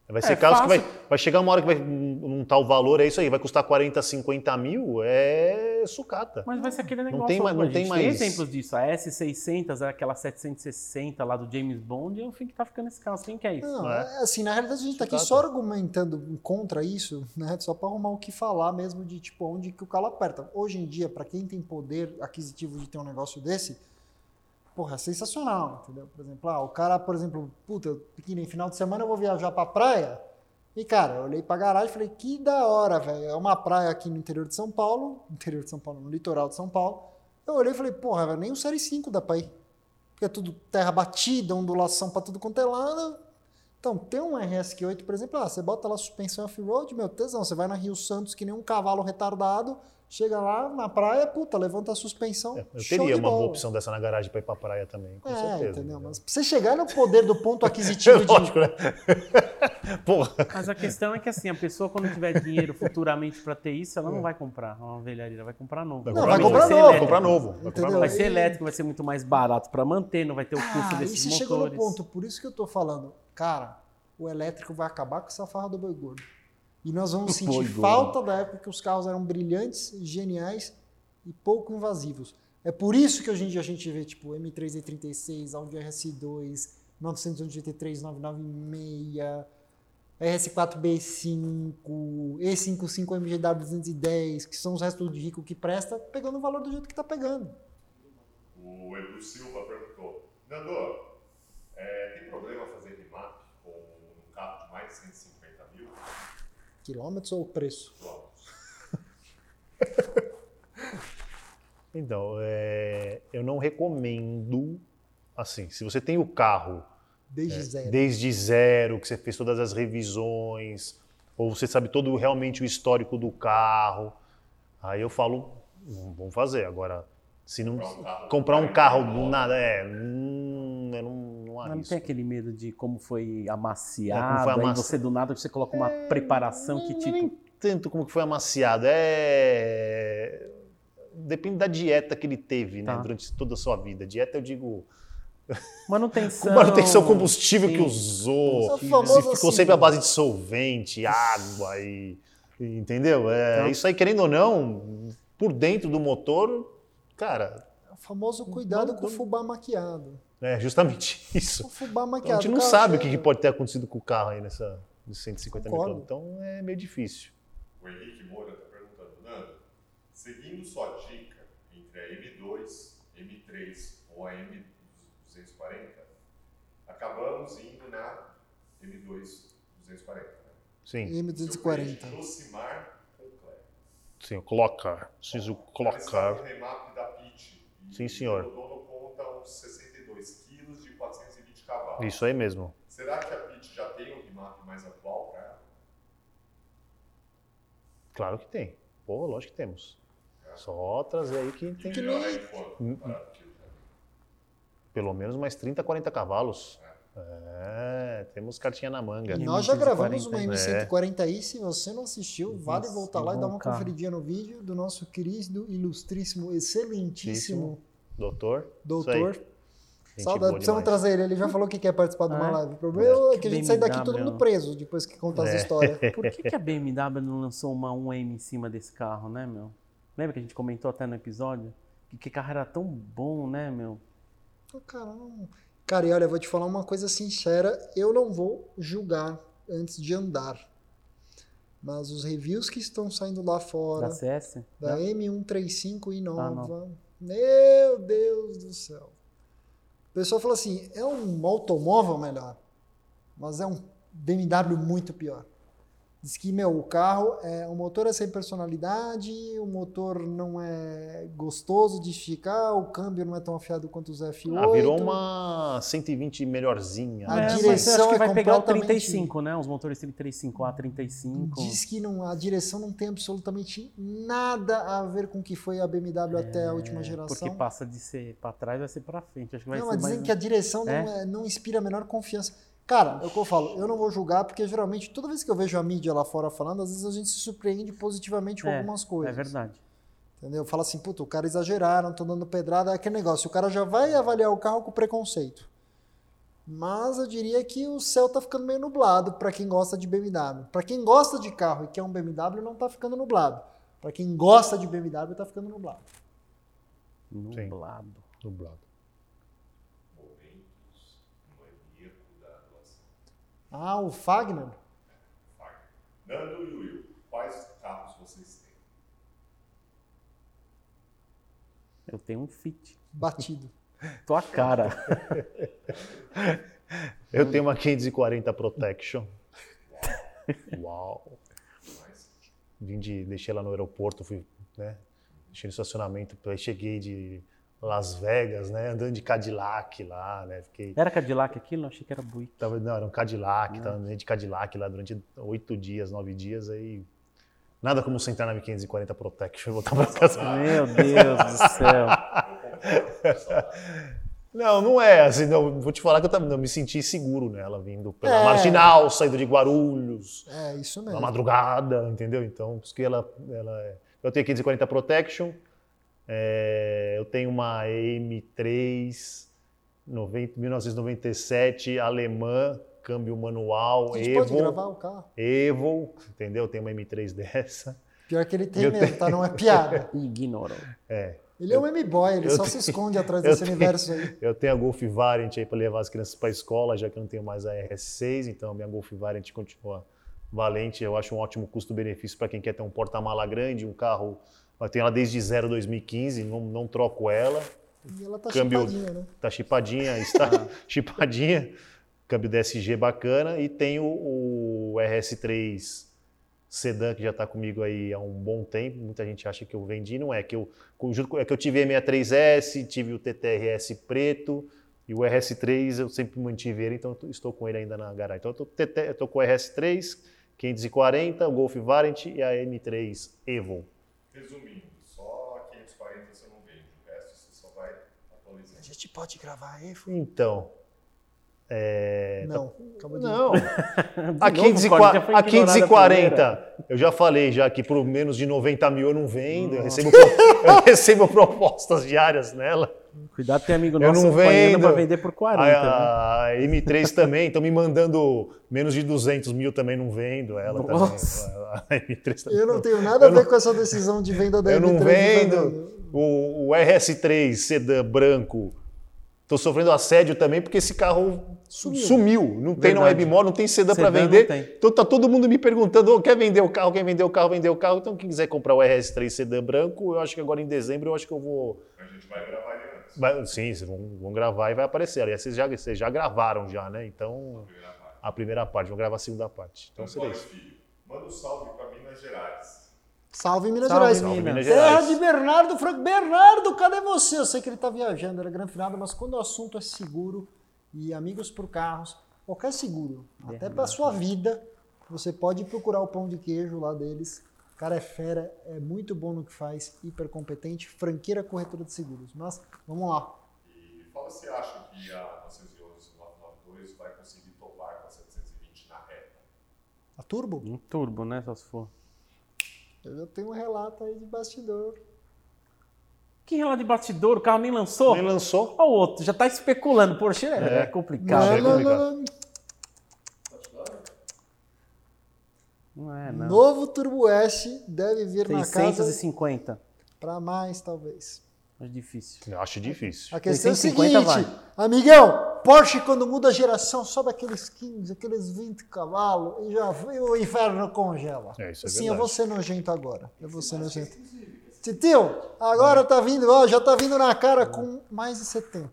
Vai ser É carros que vai, fácil. vai chegar uma hora que vai um, tal valor, é isso aí, vai custar 40, 50 mil, é sucata. Mas vai ser aquele negócio. tem mais- não a gente tem mais- exemplos disso. A S600, aquela 760 lá do James Bond, é o fim que tá ficando esse carro. Quem quer isso? Não, É. é assim, na realidade a gente tá aqui só argumentando contra isso, né? Só para arrumar o que falar mesmo de tipo onde que o calo aperta. Hoje em dia, para quem tem poder aquisitivo de ter um negócio desse, porra, sensacional, entendeu? Por exemplo, ah, o cara, por exemplo, puta, nem final de semana eu vou viajar pra praia. E, cara, eu olhei pra garagem e falei, que da hora, velho. É uma praia aqui no interior de São Paulo, interior de São Paulo, no litoral de São Paulo. Eu olhei e falei, porra, velho, nem o Série 5 dá pra ir. Porque é tudo terra batida, ondulação pra tudo quanto é lado. Então, tem um RSQ8, por exemplo, ah, você bota lá suspensão off-road, meu tesão, você vai na Rio Santos que nem um cavalo retardado, chega lá na praia, puta, levanta a suspensão. É, Eu teria uma boa opção dessa na garagem para ir pra praia também, com é, certeza. entendeu? Mas pra você chegar no poder do ponto aquisitivo de. Lógico, né? Porra. Mas a questão é que assim, a pessoa quando tiver dinheiro futuramente pra ter isso, ela não vai comprar uma velharia, ela vai comprar novo. Não, vai comprar novo. Vai comprar novo. Vai comprar Entendeu? novo. Vai ser elétrico, vai ser muito mais barato pra manter, não vai ter o custo Ah, e desses você motores. chegou no ponto, por isso que eu tô falando, cara, o elétrico vai acabar com essa farra do boi gordo. E nós vamos sentir gordo. falta da época que os carros eram brilhantes, geniais e pouco invasivos. É por isso que hoje em dia a gente vê tipo M3 E36, Audi RS2, 983 996, RS4 B5, E55 MGW 210, que são os restos de rico que presta, pegando o valor do jeito que tá pegando. O Edu Silva perguntou: Nando, é, tem problema fazer remap com um carro de mais de 150 mil Quilômetros ou preço? Então, é, eu não recomendo, assim, se você tem o carro Desde zero. desde zero, que você fez todas as revisões, ou você sabe todo realmente o histórico do carro, aí eu falo, "Hum, vamos fazer. Agora, se não Comprar um carro- comprar um carro do nada, é, não Mas não tem aquele medo de como foi É, amaciado, como foi amaci- você do nada você coloca uma preparação que Não, tipo... Nem tanto como que foi amaciado, é... Depende da dieta que ele teve, né, Tá. durante toda a sua vida. Dieta, eu digo, Manutenção... manutenção combustível sim. que usou, É se ficou assim, sempre à base de solvente, água e. Entendeu? É, Tá. Isso aí, querendo ou não, por dentro do motor, cara, O famoso cuidado com o fubá maquiado. É justamente O isso. fubá A maquiado. gente não cara, sabe o que, chega- que pode ter acontecido com o carro aí nessa, nesses 150 mil Concordo. quilômetros. Então é meio difícil. O Henrique Moura está perguntando, Nando, seguindo sua dica entre a M2, M3 ou a M240, acabamos indo na M2 240. Né? Sim, M240. Seu cliente Josimar Concler. sim, o clocar. Preciso. O da. E Sim, senhor. O dono conta uns 62 quilos de 420 cavalos. Isso aí mesmo. Será que a Pit já tem um remap mais atual para ela? Claro que tem. Pô, lógico que temos. Só trazer aí que tem Que melhor é quanto Hum, Pit? pelo menos mais 30, 40 cavalos. É, temos cartinha na manga. E nós já gravamos uma M140, M140 aí, se você não assistiu, vale voltar lá e dar uma conferidinha no vídeo do nosso querido, ilustríssimo, excelentíssimo Doutor. doutor. Gente Saudade, precisamos demais. trazer ele, ele já falou que quer participar de uma Ah, live. O problema é, É. que a gente sai daqui todo BMW. mundo preso depois que conta as É. histórias. Por que, que a BMW não lançou uma 1M em cima desse carro, né, meu? Lembra que a gente comentou até no episódio? Que, que carro era tão bom, né, meu? Pô, Cara, não- cara, e olha, eu vou te falar uma coisa sincera, eu não vou julgar antes de andar. Mas os reviews que estão saindo lá fora, Da CS? da Não? M135 e Ah, nova, meu Deus do céu. O pessoal fala assim, é um automóvel melhor, mas é um BMW muito pior. Diz que, meu, o carro, é, o motor é sem personalidade, o motor não é gostoso de esticar, o câmbio não é tão afiado quanto os F8. Ah, virou uma 120 melhorzinha. A né? É, mas direção eu acho que é vai pegar o completamente- 35, né? Os motores 35A, 35. Diz que não, a direção não tem absolutamente nada a ver com o que foi a BMW até a última É, geração. Porque passa de ser pra trás, vai ser pra frente. Acho que vai não, ser mas dizem mais... que a direção não, É? é- não inspira a menor confiança. Cara, é o que eu falo, eu não vou julgar, porque geralmente, toda vez que eu vejo a mídia lá fora falando, às vezes a gente se surpreende positivamente com É, algumas coisas. É verdade. Entendeu? Fala assim, puta, o cara exageraram, estão dando pedrada, é aquele negócio. O cara já vai avaliar o carro com preconceito. Mas eu diria que o céu tá ficando meio nublado para quem gosta de BMW. Para quem gosta de carro e quer um BMW, não tá ficando nublado. Para quem gosta de BMW, tá ficando nublado. Nublado. Nublado. Ah, o Fagner? Fagner. Nando e Will, quais carros vocês têm? Eu tenho um Fit. Batido. Tua cara. Eu tenho uma 540 Protection. Uau. Vim de, deixei ela no aeroporto, fui, né? Deixei no estacionamento, aí cheguei de Las Vegas, né? Andando de Cadillac lá, né? Fiquei, Era Cadillac aquilo? Achei que era Buick. tava, não, era um Cadillac, tava andando de Cadillac lá durante oito dias, nove dias, aí nada como sentar na minha 540 Protection e voltar pra casa. Meu Deus do céu. Não, não é, assim, não, vou te falar que eu, tava, eu me senti seguro nela, vindo pela É. Marginal, saindo de Guarulhos, É, isso na mesmo. madrugada, entendeu? Então, por isso que ela, ela é... Eu tenho 540 Protection, é, eu tenho uma M3 90, 1997 alemã, câmbio manual, gente pode Evo, gravar o carro? Evo, entendeu? Eu tenho uma M3 dessa. Pior que ele tem Eu mesmo, tá? Não é piada. Ignorou. É, Ele é um M-Boy, ele eu só tenho- se esconde atrás eu desse tenho- universo aí. Eu tenho a Golf Variant aí para levar as crianças para a escola, já que eu não tenho mais a RS6, então a minha Golf Variant continua valente. Eu acho um ótimo custo-benefício para quem quer ter um porta-mala grande, um carro. Eu tenho ela desde zero 2015, não, não troco ela. E ela tá Câmbio- chipadinha, né? Tá chipadinha, está chipadinha. Câmbio DSG bacana. E tenho o RS3 Sedan, que já está comigo aí há um bom tempo. Muita gente acha que eu vendi, não é. Que eu, junto com- é que eu tive a 63S, tive o TTRS preto. E o RS3 eu sempre mantive ele, então estou com ele ainda na garagem. Então eu tô, TT eu tô com o RS3, 540, o Golf Variant e a M3 Evo. Resumindo, só a 540 você não vende, o resto você só vai atualizando. A gente pode gravar aí? Então. É, Não, acabou de Não. A, novo, 540, Cláudio, já foi a ignorada a 540, eu já falei já que por menos de 90 mil eu não vendo, eu recebo, pro- eu recebo propostas diárias nela. Cuidado, tem amigo Eu nosso não acompanhando vendo. pra vender por 40. né? A, a M3 também, estão me mandando menos de 200 mil também não vendo ela Nossa. também. A M3 também. Eu não tenho nada a Eu ver não- com essa decisão de venda da Eu não M3 de vendo. Fernando. O, o RS3 sedã branco, tô sofrendo assédio também porque esse carro Sumiu. sumiu. Não tem no Verdade. Webmore, não tem sedã para vender. Então tá todo mundo me perguntando, "Ô, quer vender o carro, quer vender o carro, vender o carro. Então quem quiser comprar o RS3 sedã branco, eu acho que agora em dezembro eu acho que eu vou... A gente vai gravar ele antes. vai- sim, vocês vão, vão gravar e vai aparecer. Aliás, vocês já, vocês já gravaram já, né? Então, Primeira parte. a primeira parte, vão gravar a segunda parte. Então seria Antônio isso. Filho, manda um salve para Minas Gerais. Salve Minas Salve, Gerais. Minas. Minas Terra Gerais. de Bernardo Franco. Bernardo, cadê você? Eu sei que ele tá viajando, era grande finado, mas quando o assunto é seguro e amigos por carros, qualquer seguro, até para sua vida, você pode procurar o pão de queijo lá deles. O cara é fera, é muito bom no que faz, hiper competente, franqueira corretora de seguros. Mas vamos lá. E fala se acha que a 911 992 vai conseguir topar com a 720 na reta. A Turbo? Um turbo, né? Só se for. Eu já tenho um relato aí de bastidor. Que relato de bastidor, o carro nem lançou. Nem lançou. Olha o outro, já tá especulando. Porsche é, É. complicado. Não, não, não, não. Não é, não. Novo Turbo S deve vir na casa 650. para mais, talvez. Acho difícil. Eu acho difícil. A questão é a 650 seguinte, amigão, Porsche quando muda a geração sobe aqueles 15, aqueles 20 cavalos e já e o inferno congela. É, isso é Sim, eu verdade. vou ser nojento agora. Eu vou ser nojento. Titio, agora tá vindo, ó, já tá vindo na cara com mais de 70.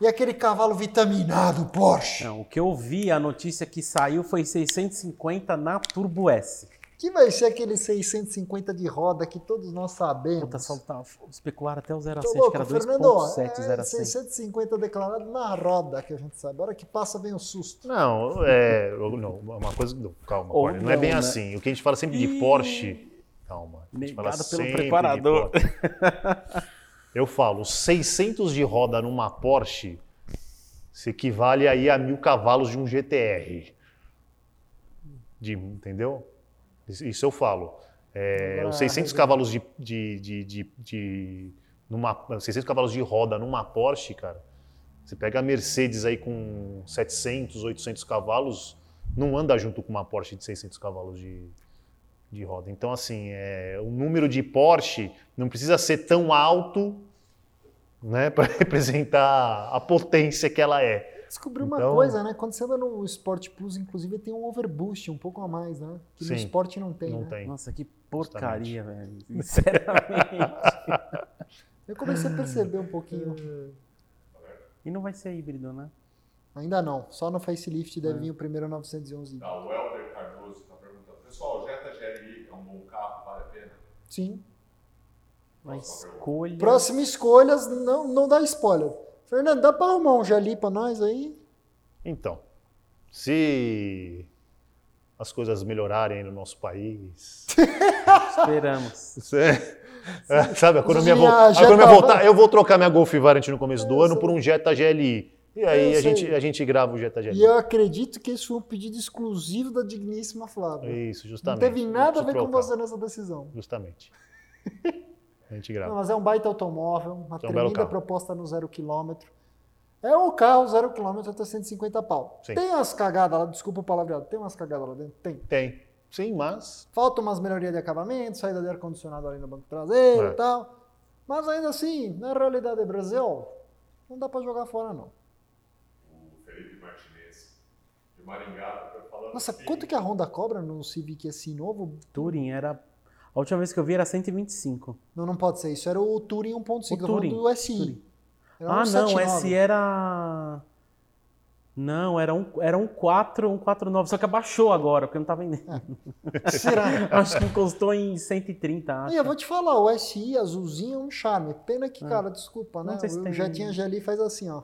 E aquele cavalo vitaminado, Porsche? Não, o que eu vi, a notícia que saiu foi 650 na Turbo S. Que vai ser aquele 650 de roda que todos nós sabemos. Puta, saltar, especular até o 0 a Tô 6, louco, que era Fernando, ó, 2.7, é 0 a 6. 650 declarado na roda, que a gente sabe. A hora que passa vem o susto. Não, é. Não, uma coisa. não, Calma, Ou Corne, não, é não, bem né? assim. O que a gente fala sempre de Porsche. Calma. a gente fala negado pelo preparador. Eu falo, 600 de roda numa Porsche se equivale aí a mil cavalos de um GTR. De, entendeu? Isso eu falo. É, os 600 arredondando. cavalos de, de, de, de, de- numa, 600 cavalos de roda numa Porsche, cara. Você pega a Mercedes aí com 700, 800 cavalos, não anda junto com uma Porsche de 600 cavalos de, de roda. Então, assim, é, o número de Porsche não precisa ser tão alto né, para representar a potência que ela é. Descobri uma Então- coisa, né? Quando você anda no Sport Plus, inclusive, tem um overboost um pouco a mais, né? Que no Sim. Sport não tem, não né? tem. Nossa, que porcaria, velho. Sinceramente. Eu comecei a perceber um pouquinho. e não vai ser híbrido, né? Ainda não. Só no facelift É. deve vir o primeiro 911. Tá, o Helder Cardoso está perguntando. Pessoal, o Jetta GLI é um bom carro, vale a pena? Sim. A Próxima pergunta. escolha. Próxima escolhas, não, não dá spoiler. Fernando, dá pra arrumar um Jali pra nós aí? Então, se as coisas melhorarem no nosso país, Esperamos. Você- É, sabe, a economia, vol- a economia voltar, eu vou trocar minha Golf Variant no começo do Eu ano sei. por um Jetta GLI. E aí Eu a gente, a gente grava o Jetta GLI. E eu acredito que esse foi um pedido exclusivo da digníssima Flávia. Isso, Não justamente. teve nada a ver com você nessa decisão. Justamente. A gente grava. Não, mas é um baita automóvel, uma um belo tremenda carro. proposta no zero quilômetro. É um carro zero quilômetro até 150 pau. Sim. Tem umas cagadas lá, desculpa o palavreado, tem umas cagadas lá dentro? Tem. Tem. Sim, mas Falta umas melhorias de acabamento, saída de ar-condicionado ali no banco traseiro É. e tal. Mas ainda assim, na realidade do Brasil, não dá pra jogar fora não. O Felipe Martinez, de Maringá, tá falando Nossa, que quanto que a Honda cobra no Civic assim novo? Touring era. A última vez que eu vi era 125. Não, não pode ser. Isso era o Touring 1.5, O Touring, do SI. Touring. Era ah, um não, 79. esse era. Não, era um, era um 4, um 49, só que abaixou agora, porque não tá vendendo. Será? Acho que encostou em 130, acho. E eu vou te falar, o SI azulzinho é um charme. Pena que, cara, desculpa, né? Não sei se O tem- Jetinha Geli faz assim, ó.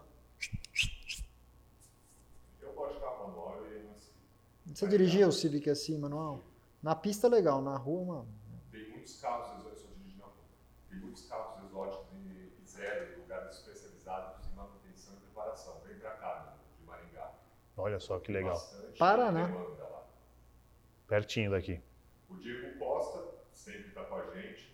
eu gosto de carro manual não sei. Você dirigia o Civic assim, manual? Na pista é legal, na rua, mano. Tem muitos carros exóticos, eu só dirigi na rua. Tem muitos carros exóticos de zero, em lugares especializados em manutenção e reparação. Vem pra cá, de Maringá. olha só que legal. Bastante Paraná. demanda lá. Pertinho daqui. O Diego Costa sempre está com a gente.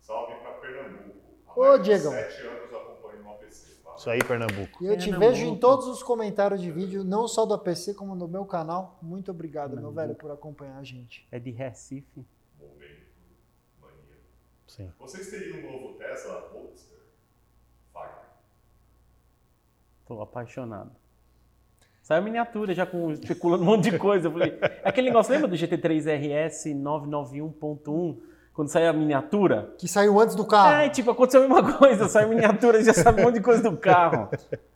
Salve para Pernambuco. Há Ô, de Diegão. sete anos acompanho o APC. Fala. Isso aí, Pernambuco. E eu te Pernambuco. vejo em todos os comentários de vídeo, não só do APC, como no meu canal. Muito obrigado, meu velho, por acompanhar a gente. É de Recife. Sim. Vocês teriam um novo Tesla Roadster? Fagner. Tô apaixonado. Saiu miniatura já com especulando um monte de coisa. Eu falei, é aquele negócio, lembra do GT3 RS 991.1? Quando saiu a miniatura? Que saiu antes do carro. É, tipo, aconteceu a mesma coisa, saiu miniatura, já sabe um monte de coisa do carro.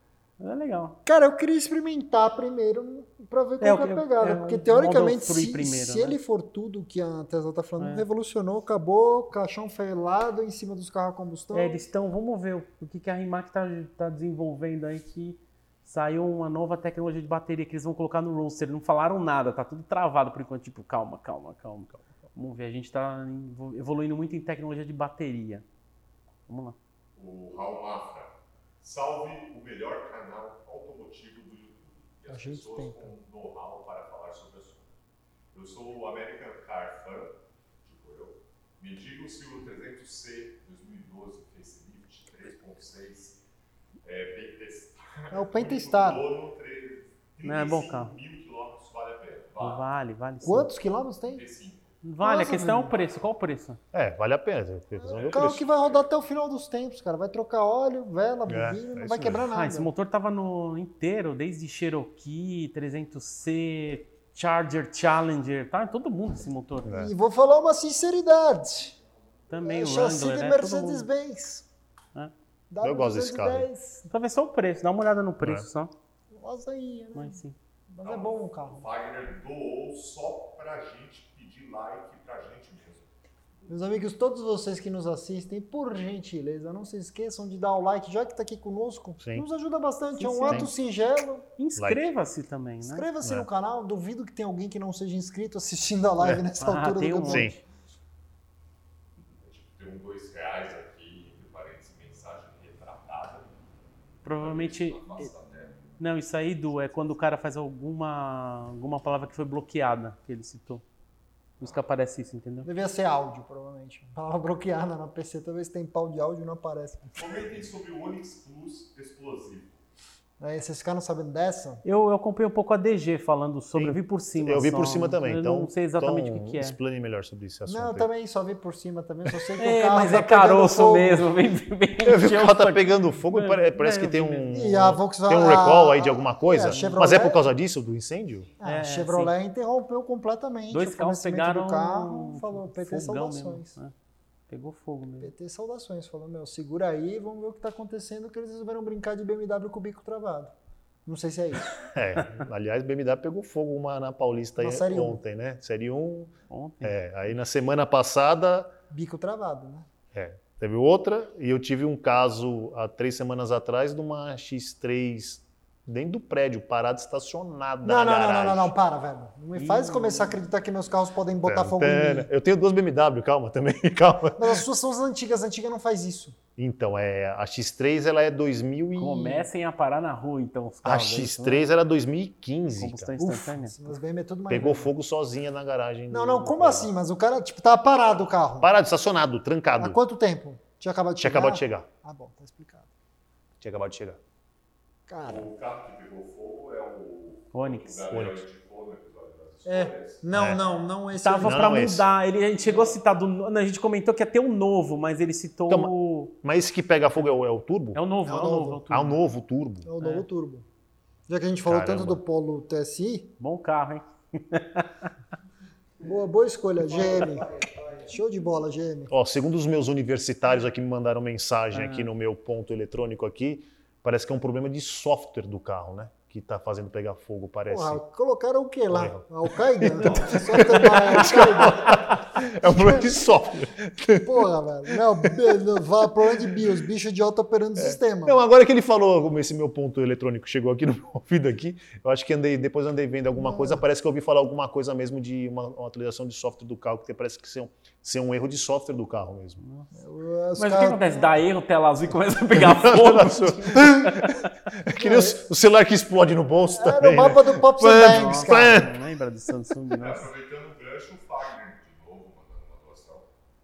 É legal. Cara, eu queria experimentar primeiro pra ver qual É, que é a pegada. é, porque o teoricamente, Model 3 se, primeiro, se né? ele for tudo que a Tesla tá falando, É. revolucionou, acabou, caixão felado em cima dos carros a combustão. É, eles estão, vamos ver o, o que, que a Rimac tá, tá desenvolvendo aí que saiu uma nova tecnologia de bateria que eles vão colocar no Roadster. Não falaram nada, tá tudo travado por enquanto. Tipo, calma, calma, calma. calma. Vamos ver, a gente tá evoluindo muito em tecnologia de bateria. Vamos lá. O Raul Mafra. Salve o melhor canal automotivo do YouTube. E A as gente pessoas tenta. com know-how para falar sobre o assunto. Eu sou o American Car Fan, tipo eu. Me digam se o 300C 2012 facelift 3.6 é bem testado. É o bem testado. Dono, tre- Não, é bom 35 carro. mil quilômetros vale a pena. Vale. Vale, vale sim. Quantos quilômetros tem? 35. Vale, Nossa, a questão é o preço. Qual o preço? É, vale a pena. do Um carro preço. que vai rodar até o final dos tempos, cara. Vai trocar óleo, vela, É, bobina, é não vai quebrar mesmo. nada. Ah, esse motor tava no inteiro, desde Cherokee, 300C, Charger, Challenger, tá? Todo mundo esse motor. É. E vou falar uma sinceridade. Também é o chassi Wrangler, de né? Mercedes-Benz. É. Eu gosto desse carro aí. W210, Pra ver só o preço, dá uma olhada no preço É. só. Lasanha, né? Mas sim. Mas é bom o O carro. Wagner doou só pra gente pedir like pra gente mesmo. Meus amigos, todos vocês que nos assistem, por gentileza, não se esqueçam de dar o like, já que está aqui conosco. Sim. Nos ajuda bastante, é um sim. ato singelo. Inscreva-se também, né? Inscreva-se É. no canal, duvido que tenha alguém que não seja inscrito assistindo a live nessa Ah, altura tem do um. Sim. Tem um dois reais aqui, entre parênteses, mensagem retratada. Provavelmente. Não, isso aí, Du, é quando o cara faz alguma, alguma palavra que foi bloqueada, que ele citou. Por isso que aparece isso, entendeu? Devia ser áudio, provavelmente. Palavra bloqueada na PC, talvez tem pau de áudio e não aparece. Comentem sobre o Onix Plus explosivo. Aí, vocês ficaram sabendo dessa? Eu, eu acompanhei um pouco a DG falando sobre, Sim. eu vi por cima. Eu vi só. por cima também. Eu então, não sei exatamente então o que, que é. Explane melhor sobre esse assunto. Não, eu aí. também só vi por cima também, só sei que o É, carro mas tá é pegando caroço fogo. mesmo, vem, vem Eu vi que o o carro tá pegando fogo e pare- parece É, que eu tem um. E a Volkswagen- tem um recall aí de alguma coisa. É, Mas é por causa disso, do incêndio? É, a Chevrolet interrompeu completamente Dois o carros pegaram do carro, falou, PT fogão saudações. mesmo. é. Pegou fogo mesmo. PT saudações, falou, meu, segura aí, vamos ver o que tá acontecendo, que eles resolveram brincar de BMW com o bico travado. Não sei se é isso. É. Aliás, BMW pegou fogo uma na Paulista aí Na um. ontem, né? Série 1. Ontem. É. Aí na semana passada Bico travado, né? é, teve outra e eu tive um caso há três semanas atrás de uma X3 dentro do prédio, parada estacionada Não, não, na não, garagem. não, não, não, para, velho. Não me faz começar a acreditar que meus carros podem botar fogo em mim. Eu tenho duas BMW, calma também, calma. Mas as suas são as antigas, a antiga não faz isso. Então, é, a X3 ela é 2000 e... Comecem a parar na rua, então, os A carros. aí, X3 era 2015, Combustão cara. instantânea. Mas BM é tudo mais Pegou velho. fogo sozinha na garagem. Não, não, como prédio. assim? Mas o cara, tipo, tava parado o carro. Parado, estacionado, Há trancado. quanto tempo? Tinha acabado de Tinha chegar? acabado de chegar. Ah, bom, tá explicado. Tinha acabado de chegar. Cara, O carro que pegou fogo é o. Onix. O Onix. das é. Não, É. não, não esse. Tava Não, pra não, esse. mudar. Ele, a gente chegou a citar do. não, A gente comentou que ia ter um novo, mas ele citou. Então, o- Mas esse que pega fogo é o, é o turbo? É o novo, É é o o novo. novo. é o Ah, o turbo. novo turbo. É o novo turbo. Já que a gente falou Caramba. tanto do Polo TSI, Bom carro, hein? boa, boa escolha, GM. Show de bola, GM. Ó, segundo os meus universitários aqui me mandaram mensagem Ah. aqui no meu ponto eletrônico aqui, parece que é um problema de software do carro, né? Que tá fazendo pegar fogo, parece. Porra, colocaram o que lá? Al-Qaeda? Só tomar Al-Qaeda. É um problema de software. Porra, velho. Não, problema de BIOS, bicho idiota operando o sistema. Não, agora que ele falou, como esse meu ponto eletrônico chegou aqui no meu ouvido aqui, eu acho que andei, depois andei vendo alguma coisa, parece que eu ouvi falar alguma coisa mesmo de uma, uma atualização de software do carro, que parece que ser um, ser um erro de software do carro mesmo. Mas o que acontece? Dá erro, tela azul e começa a pegar fogo. É que nem o, o celular que explode no bolso Era também. o mapa do Pops and Bangs, cara. Não lembra do Samsung, nossa. aproveitando o gancho, o Fagner, de novo, mandando uma doação,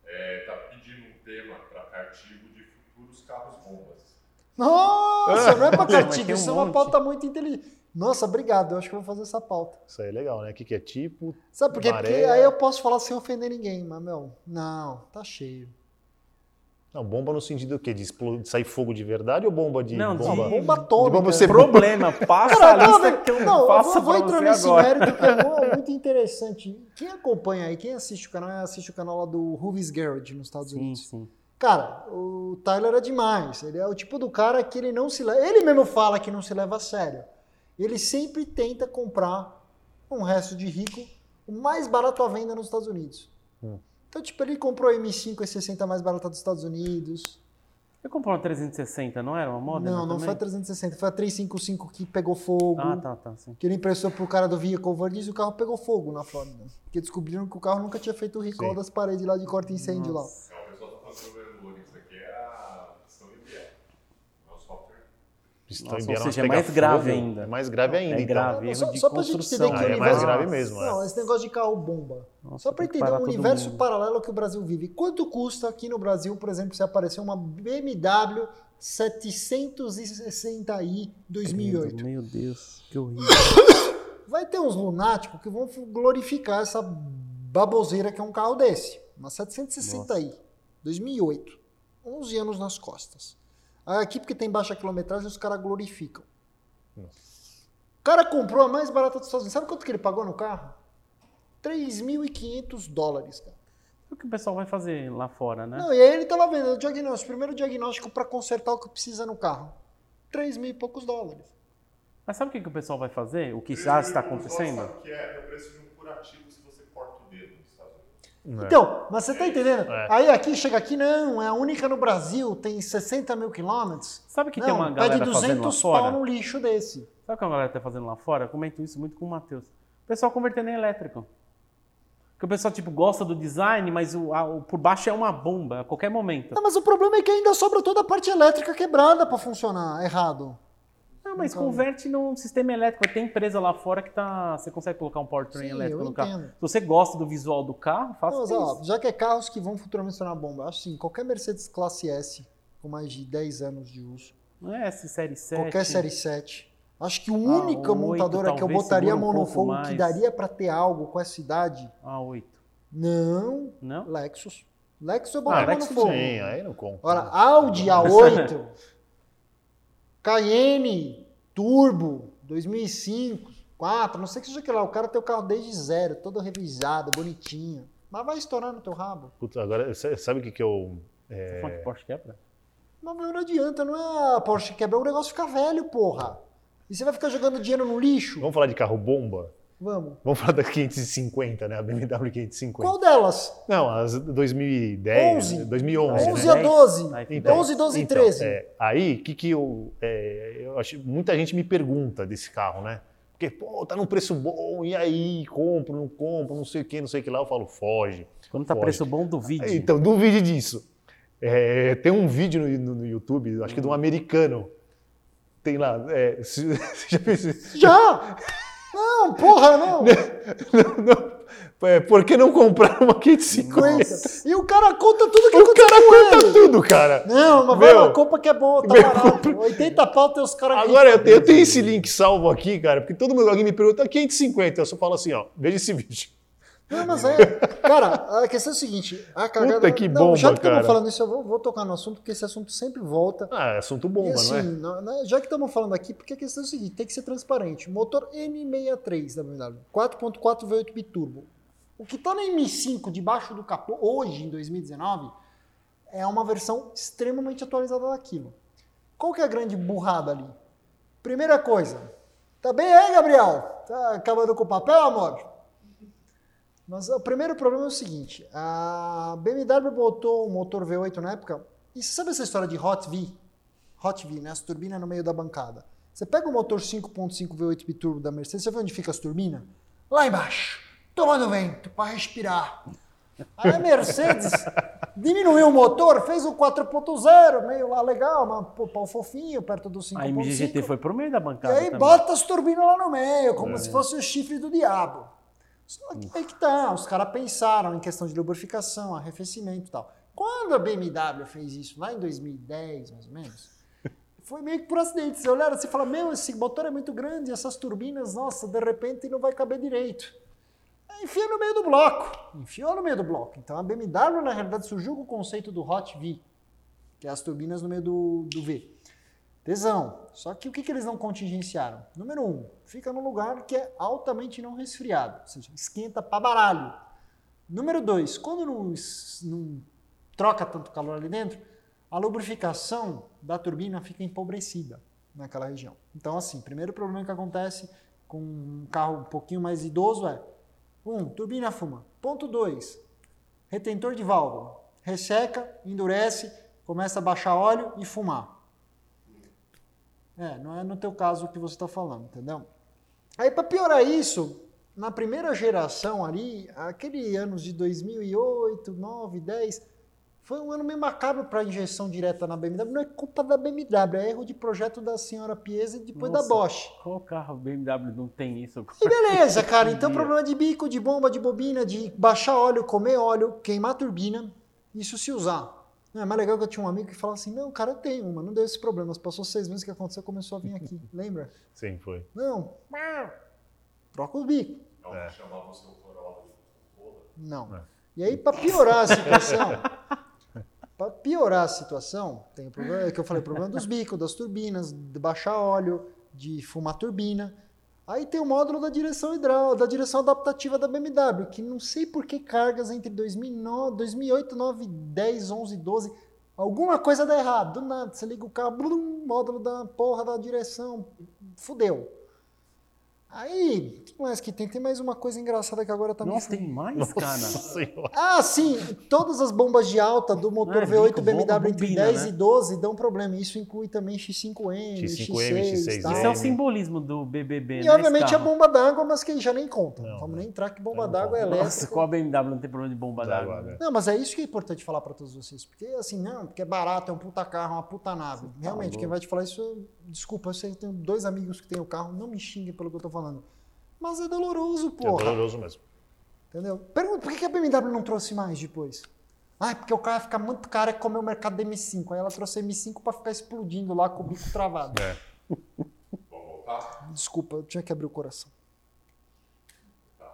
é, tá pedindo um tema para artigo de futuros carros bombas. Nossa, não é pra um isso é uma pauta muito inteligente. Nossa, obrigado, eu acho que eu vou fazer essa pauta. Isso aí é legal, né? O que, que é tipo? Sabe por quê? Porque aí eu posso falar sem ofender ninguém, mas, meu, não, tá cheio. Não, bomba no sentido do quê? De, de sair fogo de verdade ou bomba de. Não, de- bomba? Bomba atômica. De bomba ser- Problema, passa a Cara, não, lista velho, que eu não, eu faço vou, vou pra entrar nesse agora. mérito que é mu- muito interessante. Quem acompanha aí, quem assiste o canal, assiste o canal lá do Ruvis Garage nos Estados Sim, Unidos. sim. Cara, o Tyler é demais. Ele é o tipo do cara que ele não se leva. Ele mesmo fala que não se leva a sério. Ele sempre tenta comprar um resto de rico o mais barato à venda nos Estados Unidos. Hum. Então, tipo, ele comprou a M5 E60 mais barata dos Estados Unidos. Eu comprei uma 360, não era uma moda? não, não foi a 360, foi a 355 que pegou fogo. Ah, tá, tá, sim. Que ele emprestou pro cara do Vehicle Verdiz e o carro pegou fogo na Flórida. Porque descobriram que o carro nunca tinha feito o recall Sim. das paredes lá de corta-incêndio lá. Nossa. É, o pessoal tá falando sobre o Onix aqui, é a questão IBM. Não é o software. Pistão Nossa, ou seja, é pega mais grave fogo. ainda. É mais grave ainda, É então. grave. Não, erro só, de só pra gente construção. entender que Aí o é mais universo... grave mesmo, é. Não, esse negócio de carro bomba. Nossa, Só para entender o universo mundo. paralelo que o Brasil vive. Quanto custa aqui no Brasil, por exemplo, se aparecer uma BMW 760i 2008? Meu Deus, que horrível. Vai ter uns lunáticos que vão glorificar essa baboseira que é um carro desse. Uma 760i 2008. 11 anos nas costas. Aqui, porque tem baixa quilometragem, os caras glorificam. O cara comprou a mais barata dos Estados Unidos. Sabe quanto que ele pagou no carro? 3.500 dólares, cara. É o que o pessoal vai fazer lá fora, né? Não, e aí ele tava vendo o diagnóstico, o primeiro diagnóstico para consertar o que precisa no carro. 3 mil e poucos dólares. Mas sabe o que, que o pessoal vai fazer? O que já está acontecendo? Sabe o que é? É o preço de um curativo se você corta o dedo nos Estados Unidos. É. Então, mas você tá entendendo? É. Aí aqui, chega aqui, não, é a única no Brasil, tem 60 mil quilômetros. Sabe que não, tem uma galera pede fazendo lá 200 pau fora? no lixo desse. Sabe o que a galera tá fazendo lá fora? Eu comento isso muito com o Matheus. O pessoal convertendo em elétrico. Porque o pessoal, tipo, gosta do design, mas o, a- o por baixo é uma bomba a qualquer momento. Não, mas o problema é que ainda sobra toda a parte elétrica quebrada para funcionar errado. Não, mas Então- converte num sistema elétrico. Tem empresa lá fora que tá. Você consegue colocar um powertrain elétrico no carro. Se você gosta do visual do carro, faça mas, isso. ó, já que é carros que vão futuramente se tornar bomba, acho assim, qualquer Mercedes classe S com mais de 10 anos de uso, Não é essa série 7. qualquer série 7, acho que a Ah, única o oito montadora que eu botaria a um mão no pouco fogo que mais. daria para ter algo com essa idade, A 8. não, Não? Lexus. Lexus eu Ah, botaria a mão no Lexus fogo. sim, aí não conta. Ora, Audi A8, Cayenne, Turbo, 2005, 4, não sei o que seja que lá, o cara tem o carro desde zero, todo revisado, bonitinho. Mas vai estourar no teu rabo. Puta, agora, sa- sabe o que que eu... É, que Porsche quebra? Mas meu, não adianta, não é a Porsche quebrar, o negócio fica velho, porra. E você vai ficar jogando dinheiro no lixo? Vamos falar de carro bomba? Vamos. Vamos falar da 550, né? A BMW 550. Qual delas? Não, as 2010, 11. 2011, 11 né? a 12. Aí, Então, 11, 12 e então, 13. é, aí, o que que eu... é, eu acho, muita gente me pergunta desse carro, né? Porque, pô, tá num preço bom, e aí, compro, não compro, não sei o que, não sei o que lá. Eu falo, foge. Quando tá Foge. preço bom, duvide. Então, duvide disso. É, tem um vídeo no, no- no YouTube, acho que de um americano. Tem lá. é, se- você já fez isso? Já! Não, porra, não! Não, não. É, por que não comprar uma 550? 50. E o cara conta tudo que O aconteceu cara com conta ele. tudo, cara. Não, mas Meu, vai uma compra que é bom, tá meu, barato. 80 pau tem os caras Agora eu tenho, eu tenho esse link salvo aqui, cara, porque todo mundo alguém me pergunta 550, eu só falo assim, ó, veja esse vídeo. Não, mas é. Cara, a questão é a seguinte: a cagada. Puta que não, já bomba, que estamos cara. falando isso, eu vou, vou tocar no assunto, porque esse assunto sempre volta. Ah, é assunto bomba, e assim, não é? né, já que estamos falando aqui, porque a questão é a seguinte: tem que ser transparente. Motor M63 da BMW, 4.4 V8 biturbo. O que está na M5 debaixo do capô hoje, em 2019, é uma versão extremamente atualizada daquilo. Qual que é a grande burrada ali? Primeira coisa, tá bem aí, Gabriel? Tá acabando com o papel, amor? Mas o primeiro problema é o seguinte: a BMW botou um motor V8 na época. E você sabe essa história de Hot V? Hot V, né? As turbinas no meio da bancada. Você pega o motor 5.5 V8 biturbo da Mercedes, você vê onde fica as turbinas? Lá embaixo, tomando vento, para respirar. Aí a Mercedes diminuiu o motor, fez o 4.0, meio lá legal, mas pau fofinho, perto do 5.5. A MGGT foi pro meio da E bancada. aí também. bota as turbinas lá no meio, como se fosse o chifre do diabo. Aí que tá, os caras pensaram em questão de lubrificação, arrefecimento e tal. Quando a BMW fez isso, lá em 2010, mais ou menos, foi meio que por acidente. Você olha, você fala, meu, esse motor é muito grande, essas turbinas, nossa, de repente não vai caber direito. Aí Enfia no meio do bloco. Enfiou no meio do bloco. Então a BMW, na realidade, surgiu com o conceito do Hot V, que é as turbinas no meio do, do V. Tesão. Só que o que, que eles não contingenciaram? Número um, fica num lugar que é altamente não resfriado, ou seja, esquenta pra baralho. Número dois, quando não, não troca tanto calor ali dentro, a lubrificação da turbina fica empobrecida naquela região. Então, assim, primeiro problema que acontece com um carro um pouquinho mais idoso é, um, turbina fuma. Ponto dois, retentor de válvula. Resseca, endurece, começa a baixar óleo e fumar. É, não é no teu caso o que você está falando, entendeu? Aí, para piorar isso, na primeira geração ali, aquele anos de 2008, 9, 10, foi um ano meio macabro para injeção direta na BMW. Não é culpa da BMW, é erro de projeto da senhora Piesa e depois da Nossa. Bosch. Qual carro BMW não tem isso? E beleza, cara. Então, problema de bico, de bomba, de bobina, de baixar óleo, comer óleo, queimar turbina, isso se usar. Não, é mais legal que eu tinha um amigo que falava assim: não, cara, eu tenho uma, não deu esses problemas. Passou seis meses que aconteceu, começou a vir aqui. Lembra? Sim, foi. Não. Troca os bicos. É o que chamava o seu Corolla de. Não. É. E aí, para piorar a situação, para piorar a situação, tem o problema que eu falei, o problema dos bicos, das turbinas, de baixar óleo, de fumar turbina. Aí tem o módulo da direção hidráulica, da direção adaptativa da BMW, que não sei por que cargas entre 2009, 2008, 9, 10, 11, 12, alguma coisa dá errado. Do nada, você liga o carro, blum, módulo da porra da direção, fudeu. Aí, o que mais que tem? Tem mais uma coisa engraçada que agora tá me Nossa, tem mais, cara. Senhora. Ah, sim, todas as bombas de alta do motor Ah, V8 bico, BMW bomba, entre bobina, 10 né? e 12 dão problema. Isso inclui também X5M, X5M, X6, X6M. tal. Isso é o simbolismo do BBB, E né? obviamente a carro. bomba d'água, mas que já nem conta. Não, Vamos não. nem entrar que bomba Não d'água é elétrica. Nossa, qual a BMW não tem problema de bomba d'água? Né? Não, mas é isso que é importante falar para todos vocês. Porque assim, não, porque é barato, é um puta carro, uma puta nave. Realmente, louco. quem vai te falar isso, desculpa, eu sei que tenho dois amigos que têm o carro, não me xinguem pelo que eu tô falando. Mas é doloroso, É porra. doloroso mesmo. Entendeu? Pergunta por que a BMW não trouxe mais depois? Ah, porque o carro ia ficar muito caro é comer o mercado da M5. Aí ela trouxe a M5 para ficar explodindo lá com o bico travado. É. Vamos voltar? Desculpa, eu tinha que abrir o coração. Tá.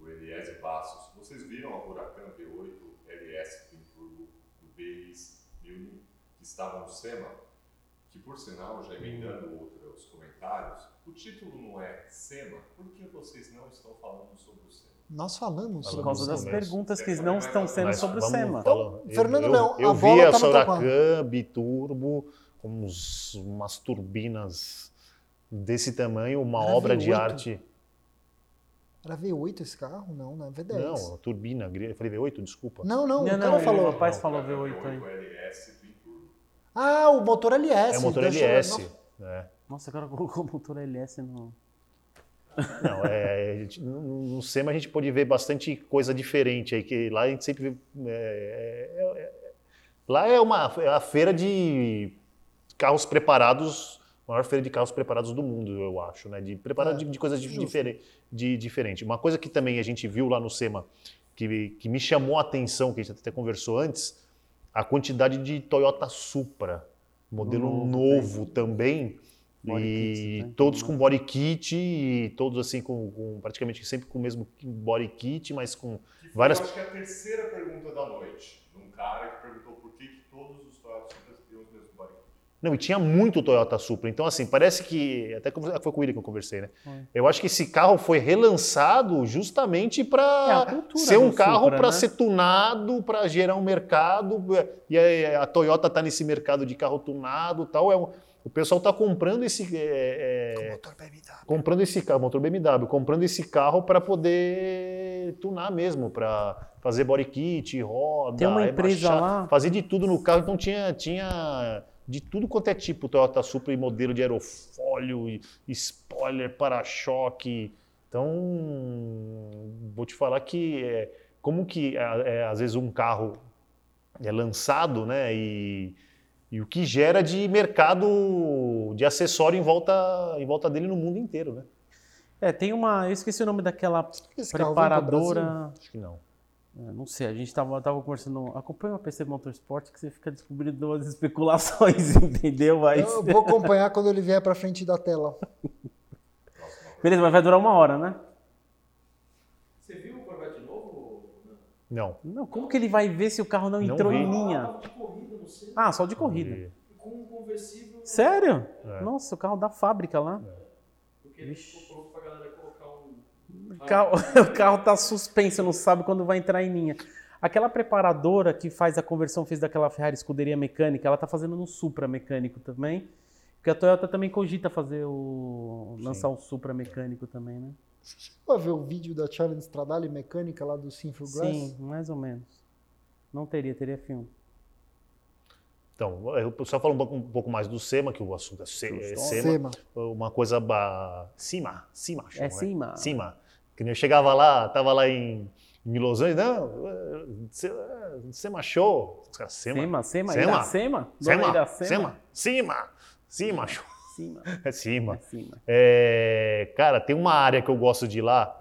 O Eliese Passos. Vocês viram a Huracan V8 LS Twin Turbo do BX 1000 que estava no SEMA? Que por sinal, já emendando outros comentários, o título não é SEMA, por que vocês não estão falando sobre o SEMA? Nós falamos Por causa das começo. perguntas que não estão sendo Mas sobre o SEMA. Então, Fernando eu, Leão, eu a vi bola a no teu Huracan biturbo com uns, umas turbinas desse tamanho, uma Era obra de V8? arte. Era V8 esse carro? Não, né? V10. Não, turbina, eu falei V8, desculpa. não, não, Não, o não, cara o falou. rapaz falou Huracan V8 aí. Ah, o motor LS. É o motor deixa- LS. né? Nossa, o cara colocou o motor LS no... Não, é, a gente- no, SEMA a gente pode ver bastante coisa diferente aí, que lá a gente sempre vê. é, é, é, lá é uma é a feira de carros preparados, a maior feira de carros preparados do mundo, eu acho, né? De preparar É, de, de coisas diferentes. De, diferente. Uma coisa que também a gente viu lá no SEMA, que, que me chamou a atenção, que a gente até conversou antes, a quantidade de Toyota Supra, modelo Novo, novo também. Body e kits, né? todos com body kit, e todos assim com, com- praticamente sempre com o mesmo body kit, mas com Que várias eu acho que é a terceira pergunta da noite. De um cara que perguntou por que, que todos os Toyota Supras têm os mesmos body kit. Não, e tinha muito Toyota Supra. Então, assim, parece que. Até foi com William que eu conversei, né? Eu acho que esse carro foi relançado justamente É, a para cultura ser um carro para né? ser tunado, para gerar um mercado. E a, a Toyota está nesse mercado de carro tunado e tal. É um- o pessoal está comprando esse. é, é, Motor BMW. comprando esse carro, motor BMW, comprando esse carro para poder tunar mesmo, para fazer body kit, roda, Tem uma empresa lá- fazer de tudo no carro. Então tinha, tinha de tudo quanto é tipo Toyota Supra e modelo de aerofólio, e spoiler, para-choque. Então, vou te falar que é, como que é, é, às vezes um carro é lançado, né, e, e o que gera de mercado de acessório em volta, em volta dele no mundo inteiro, né? É, tem uma... Eu esqueci o nome daquela Esse carro vem pro preparadora... Acho que não. É, não sei, a gente tava, tava conversando... Acompanha o PC Motorsport que você fica descobrindo umas especulações, entendeu? Mas... Eu vou acompanhar quando ele vier para frente da tela. Beleza, mas vai durar uma hora, né? Você viu o Corvette novo? Não. Não, como que ele vai ver se o carro não Não entrou vi. em linha? centro, Ah, só de corrida. E- com um conversível. Sério? É. Nossa, o carro da fábrica lá. Porque ele ficou pronto pra galera colocar um. O carro, o carro tá suspenso, não sabe quando vai entrar em linha. Aquela preparadora que faz a conversão, fez daquela Ferrari escuderia mecânica, ela tá fazendo no Supra mecânico também. Porque a Toyota também cogita fazer o. lançar o Supra mecânico também, né? Chegou a ver o vídeo da Challenge Stradale mecânica lá do Sinful Glass? Sim, mais ou menos. Não teria, teria filme. Então, eu só falo um pouco, um pouco mais do SEMA, que o assunto é, se, é SEMA. Sema. Uma coisa ba... cima, cima, chama, né? cima. Cima. Que nem eu chegava lá, tava lá em, em Los Angeles, não, Se- SEMA show. Os caras, SEMA. Sema, Sema, Sema. SEMA? SEMA, cima, cima, show. Cima. É cima. É cima. É, cara, tem uma área que eu gosto de ir lá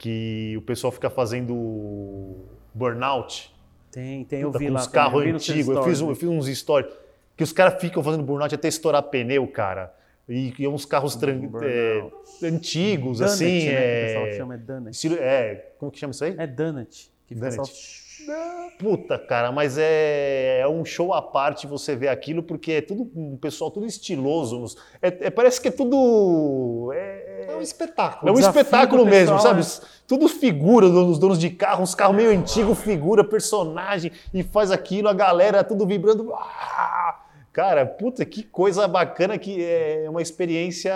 que o pessoal fica fazendo burnout. Tem, tem, eu Puta, vi com lá. uns carros antigos. Eu fiz, eu fiz uns stories que os caras ficam fazendo burnout até estourar pneu, cara. E, e uns carros é, antigos, Donut, assim. né, que o é, pessoal chama, é Donut. estilo- é, como que chama isso aí? É Donut. Que o pessoal... Puta, cara, mas é, é um show à parte você ver aquilo, porque é tudo um pessoal tudo estiloso. é- é- parece que é tudo. É, É um espetáculo. É um espetáculo mesmo, pessoal sabe? Tudo figura, os donos de carro, uns carros meio antigos, figura, personagem, e faz aquilo, a galera tudo vibrando. Ah! Cara, puta, que coisa bacana que é uma experiência.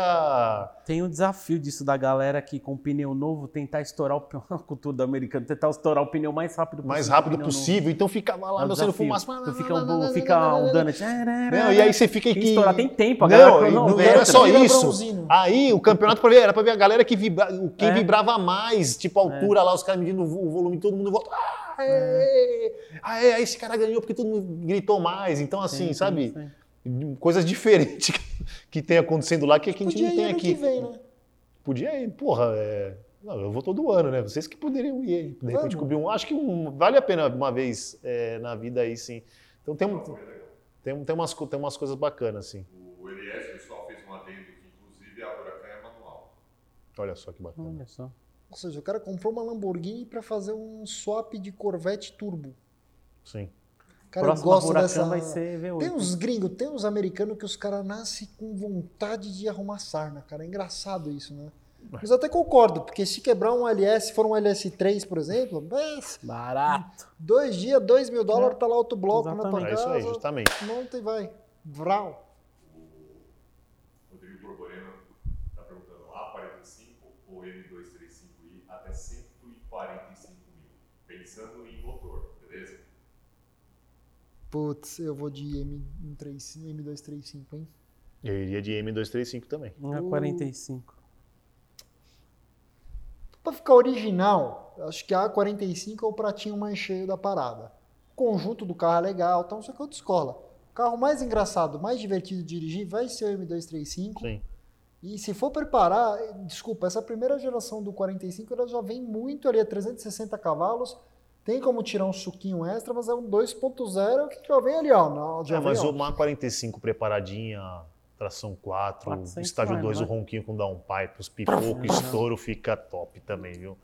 Tem o desafio disso da galera que com pneu novo tentar estourar o pneu, a cultura do americano, tentar estourar o pneu mais rápido possível. mais rápido pneu novo. possível, então ficava lá, É meu sendo fumaça. Tu fica um, fica um donut. Não, e aí você fica aqui. estourar, tem tempo, a galera Não, não, não era só isso. Aí o campeonato pra ver, era pra ver a galera que vibra, quem É. vibrava mais, tipo a altura lá, os caras medindo o volume, todo mundo volta. Ah, É. é, é, aí esse cara ganhou porque todo mundo gritou mais. Então, assim, tem sabe? isso aí. Coisas diferentes que tem acontecendo lá que a gente Podia não ir tem ano aqui. que vem, né? Podia ir, porra. é, Não, eu vou todo ano, né? Vocês que poderiam ir, aí, de repente cobrir um. Acho que um- vale a pena uma vez é, na vida aí, sim. Então tem, um- tem, tem, umas, tem umas coisas bacanas, assim. O Elias, pessoal, fez um adendo que, inclusive, a Huracan é manual. Olha só que bacana. Olha só. Ou seja, o cara comprou uma Lamborghini para fazer um swap de Corvette turbo. Sim. Cara, eu Próxima gosto Huracan dessa. vai ser V8. Tem uns gringos, tem uns americanos que os caras nascem com vontade de arrumar sarna, cara. É engraçado isso, né? Mas eu até concordo, porque se quebrar um LS, se for um LS3, por exemplo, Barato. dois dias, dois mil dólares, tá lá outro bloco na tua Exatamente. É isso aí, casa. justamente. Monta e vai. Vral. Rodrigo Borborema está perguntando A45 ou M235i até 145 mil, pensando em motor, beleza? Putz, eu vou de M3, M235, hein? Eu iria de M235 também. É 45. Pra ficar original, acho que a A45 é o pratinho mais cheio da parada. O conjunto do carro é legal, então isso aqui eu escola. O carro mais engraçado, mais divertido de dirigir vai ser o M235. Sim. E se for preparar, desculpa, essa primeira geração do 45 ela já vem muito ali a 360 cavalos. Tem como tirar um suquinho extra, mas é um 2.0 que já vem ali, ó. na- Já É, vem, mas ó. uma 45 preparadinha, tração 4, 400 estágio vai, 2, o não ronquinho com downpipe, os pipocos, estouro fica top também, viu?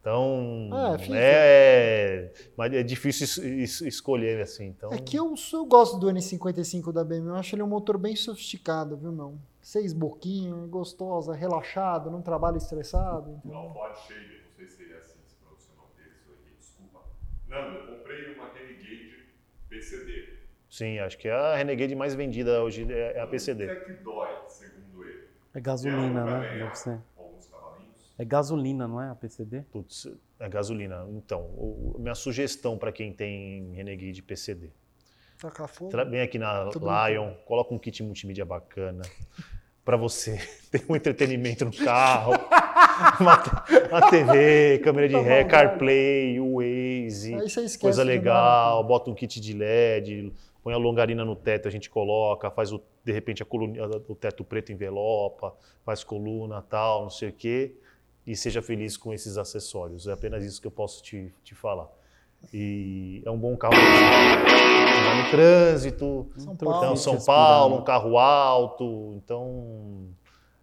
Então, Ah, fica. é, mas é difícil es- es- escolher assim. Então, É que eu, eu gosto do N55 da BMW, eu acho ele um motor bem sofisticado, viu, não? Seis boquinhos, gostosa, relaxado, não trabalha estressado. O Alpod Shader, não sei se seria assim esse profissional dele, se eu errei, desculpa. Nando, eu comprei uma Renegade PCD. sim, acho que a Renegade mais vendida hoje é a O PCD. que é que dói, segundo ele? É gasolina, É, né? também, Deve ser. Alguns cavalinhos? É gasolina, não é a PCD? Putz, é gasolina. Então, o- minha sugestão para quem tem Renegade PCD. Tacar fogo. Tra- Vem aqui na Tô Lion, coloca um kit multimídia bacana para você ter um entretenimento no carro, uma, uma TV, câmera de Tá ré, CarPlay, Waze, coisa legal, bota um kit de LED, põe a longarina no teto, a gente coloca, faz o, de repente a coluna, o teto preto envelopa, faz coluna, tal, não sei o quê, e seja feliz com esses acessórios. É apenas isso que eu posso te, te falar. E é um bom carro no trânsito, São Então, Paulo. então, São. Paulo, um carro alto. Então,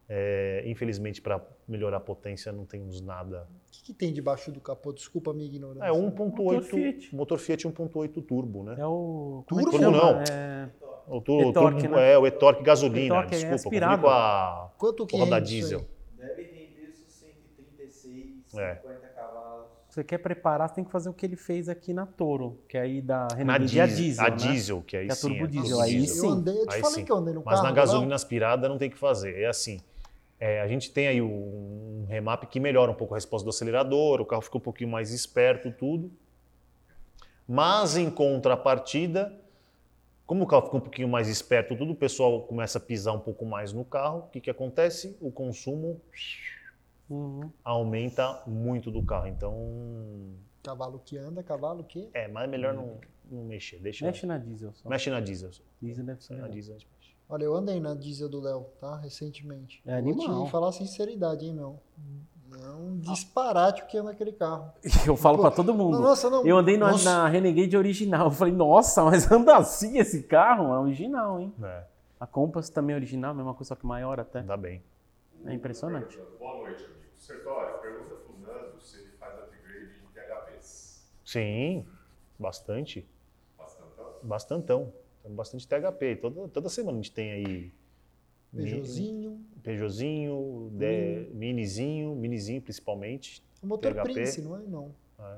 é, infelizmente, para melhorar a potência, não temos nada. O que, que tem debaixo do capô? Desculpa a minha ignorância. É Motor 1.8, Fiat. motor Fiat 1.8 turbo, né? É o. é Turbo chama? não. É... O, tu- o E-torque, turbo né? é o e-torque gasolina, E-torque é desculpa, aspirado. confundi com a Quanto que roda isso diesel. aí? Deve render seus 136, É. 50 cavalos. Você quer preparar, você tem que fazer o que ele fez aqui na Toro, que é aí da Na Renegade a diesel, diesel, a né? diesel, que aí Que é sim. turbo é diesel, aí sim. Eu andei, eu te Aí falei sim. que eu andei no Mas carro. na não? gasolina aspirada não tem o que fazer. É assim, é, a gente tem aí um remap que melhora um pouco a resposta do acelerador, o carro fica um pouquinho mais esperto, tudo. Mas em contrapartida, como o carro fica um pouquinho mais esperto, tudo, o pessoal começa a pisar um pouco mais no carro. O que, que acontece? O consumo Uhum. aumenta muito do carro. Então, Cavalo que anda, cavalo que... é, mas é melhor não, não mexer. Deixa, Mexe na diesel só. mexe na diesel. Diesel deve ser. Na diesel a gente mexe. Olha, eu andei na diesel do Léo, tá? Recentemente. É Vou animal. te falar a sinceridade, hein, meu? É um disparate o que anda aquele carro. Eu falo pra todo mundo. Nossa, não. Eu andei na, Nossa. na Renegade original. Eu falei, nossa, mas anda assim esse carro? É original, hein? É, A Compass também é original, mesma coisa, só que maior até. dá bem. É impressionante. Boa noite. Sertório, pergunta pro Nando se ele faz upgrade em THPs. Sim, bastante. Bastantão? Bastantão. Tem bastante THP. Toda, toda semana a gente tem aí. Peugeotzinho. Peugeotzinho, de- Minizinho, Minizinho principalmente, O motor PHP. Prince, não é? Não. É.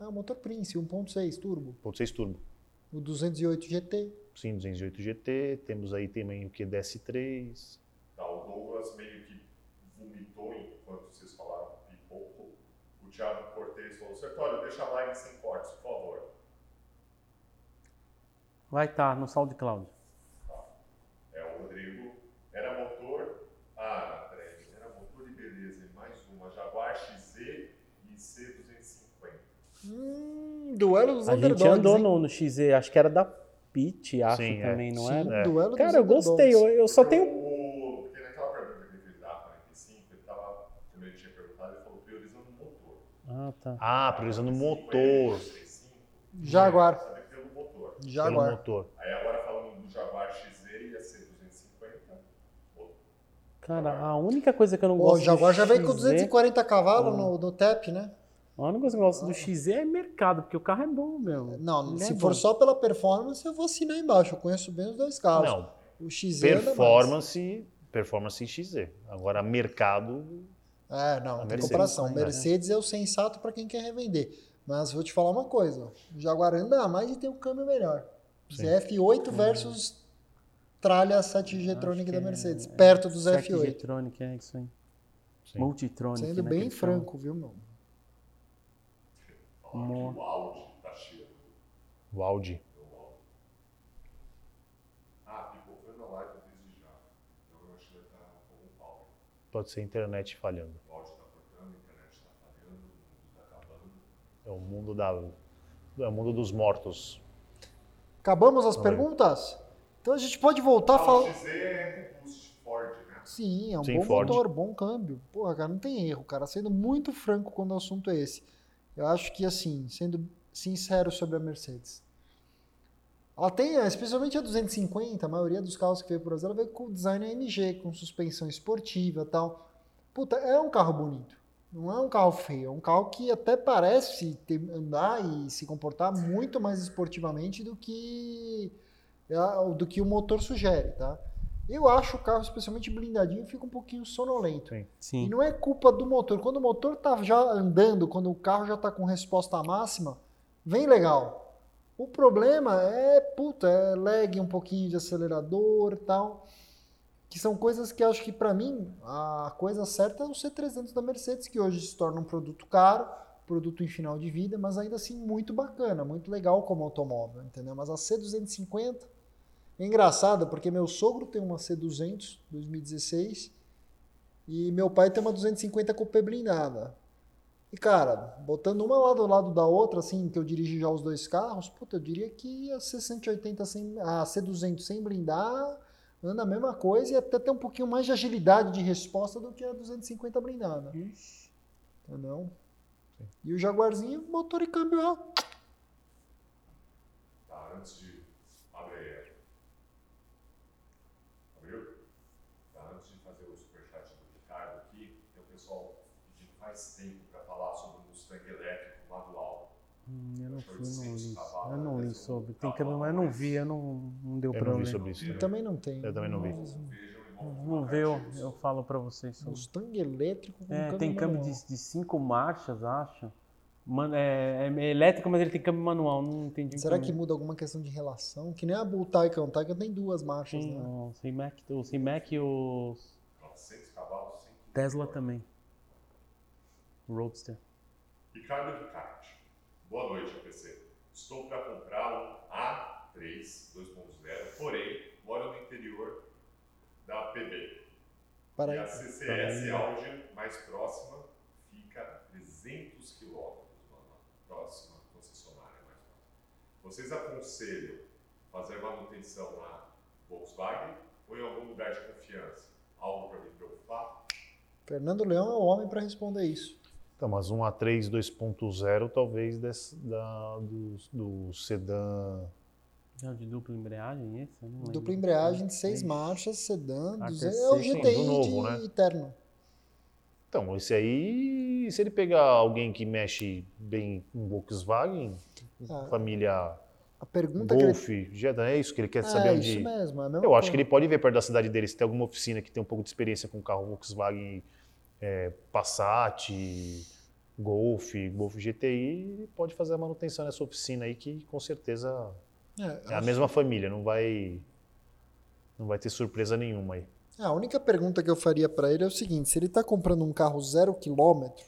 É o motor Prince, 1.6 turbo. 1.6 turbo. O 208 GT. Sim, 208 GT, temos aí também o QDS3. Tá, o Douglas meio que vomitou enquanto vocês falaram pipoco. O Thiago Cortez falou, Sertório, deixa a live sem cortes, por favor. Vai estar no SoundCloud. É, o Rodrigo, era motor, ah, peraí, era motor e beleza, e mais uma, Jaguar XZ e C250. Hum, duelo dos A gente underdogs, andou no, no XZ, acho que era da Pit, acho Sim, é. também, não Sim, era? É. duelo dos Cara, eu underdogs. gostei. Eu, eu só tenho. O, porque naquela pergunta que ele fez da 45, ele tava, como ele tinha perguntado, ele falou priorizando o motor. Ah, tá. Ah, priorizando o 45, motor. 35, Jaguar. Sabe pelo motor. Pelo Jaguar. motor. Aí agora falando do Jaguar XZ e a C250, o- Cara, a única coisa que eu não Pô, o gosto. Jaguar do já veio com XZ 240 cavalos no, no TEP, né? A única coisa que eu gosto do XZ é mercado, porque o carro é bom, meu. Não, Ele se é for bom. só pela performance, eu vou assinar embaixo. Eu conheço bem os dois carros. Não, O XZ mais. performance, performance XZ. Agora, mercado, É, não, não tem Mercedes comparação. ainda, né? Mercedes é o sensato para quem quer revender. Mas vou te falar uma coisa: o Jaguar anda a mais e tem um câmbio melhor. Sim. ZF8 versus tralha 7G Acho Tronic que da é- Mercedes, é perto do 7G ZF8. Tronic, é isso aí. Sim. Multitronic. Sendo né, bem franco, viu, meu? Mo- o Audi tá cheio. o Audi. Ah, pipocando a live desde já. Então eu acho que vai estar pau. Pode ser a internet falhando. O áudio tá cortando, a internet tá falhando, o mundo tá acabando. É o mundo da, é o mundo dos mortos. Acabamos as perguntas? Então a gente pode voltar a o falar. XZ é Ford, né? Sim, é um Sim, bom Ford. motor, bom câmbio. Porra, cara, não tem erro, cara. Sendo muito franco quando o assunto é esse. Eu acho que, assim, sendo sincero sobre a Mercedes. Ela tem, especialmente a 250, a maioria dos carros que veio por Brasil, ela veio com design AMG, com suspensão esportiva e tal. Puta, é um carro bonito. Não é um carro feio. É um carro que até parece ter- andar e se comportar muito mais esportivamente do que, é, do que o motor sugere, tá? Eu acho o carro, especialmente blindadinho, fica um pouquinho sonolento. Sim. E não é culpa do motor. Quando o motor tá já andando, quando o carro já tá com resposta máxima, vem legal. O problema é, puta, é lag um pouquinho de acelerador e tal. Que são coisas que acho que pra mim a coisa certa é o C300 da Mercedes, que hoje se torna um produto caro, produto em final de vida, mas ainda assim muito bacana, muito legal como automóvel, entendeu? Mas a C250 é engraçada porque meu sogro tem uma C200 2016 e meu pai tem uma 250 Coupé blindada. E, cara, botando uma lado ao lado da outra, assim, que eu dirigi já os dois carros, puta, eu diria que a C180 sem, a C200 sem blindar anda a mesma coisa e até tem um pouquinho mais de agilidade de resposta do que a 250 blindada. Entendeu? E o Jaguarzinho, motor e câmbio, ó. Tá, antes de. Abre aí. Abriu? Tá, antes de fazer o superchat do Ricardo aqui, tem o pessoal pedindo faz tempo para falar sobre o Mustang elétrico manual. Hum, eu não fui, não li. 200 cavalos, Eu não li sobre. Tem que, eu não vi, eu não, não deu Eu pra não vi ler. sobre isso Eu também. também não tenho. Eu também não vi. E Vamos ver, eu, eu falo pra vocês sobre. Mustang elétrico com É, câmbio tem câmbio de, de cinco marchas, acho. Man, é, é elétrico, mas ele tem câmbio manual, não entendi. Será que muda alguma questão de relação? Que nem a o Taycan. O Taycan tem duas marchas, Sim, né? o C-Mac, o C-Mac e o 900 cavalos, 100 kg. Tesla também. Roadster. Ricardo Ricarte. Boa noite, APC. Estou para comprar um A3 2.0, porém, moro no interior da PB. Para E a. CCS Audi mais próxima fica a 300 quilômetros próxima concessionária mais próxima. Vocês aconselham fazer manutenção na Volkswagen ou em algum lugar de confiança? Algo para me preocupar? Fernando Leão é o homem para responder isso. Então, mas um A3 2.0 talvez desse, da, do, do sedã. É o de dupla embreagem esse? Dupla embreagem de seis marchas, sedã, A 200, é o GTI do novo, de né? Eterno. Então, esse aí, se ele pegar alguém que mexe bem em Volkswagen, Ah. família A pergunta que ele... Golf, Jetta, é isso que ele quer É, saber isso onde. mesmo. é Eu acho que coisa. ele pode ver perto da cidade dele se tem alguma oficina que tem um pouco de experiência com carro Volkswagen, é, Passat, Golf, Golf GTI, pode fazer a manutenção nessa oficina aí que com certeza é a acho- mesma família, não vai não vai ter surpresa nenhuma aí. É, a única pergunta que eu faria para ele é o seguinte: se ele está comprando um carro zero quilômetro,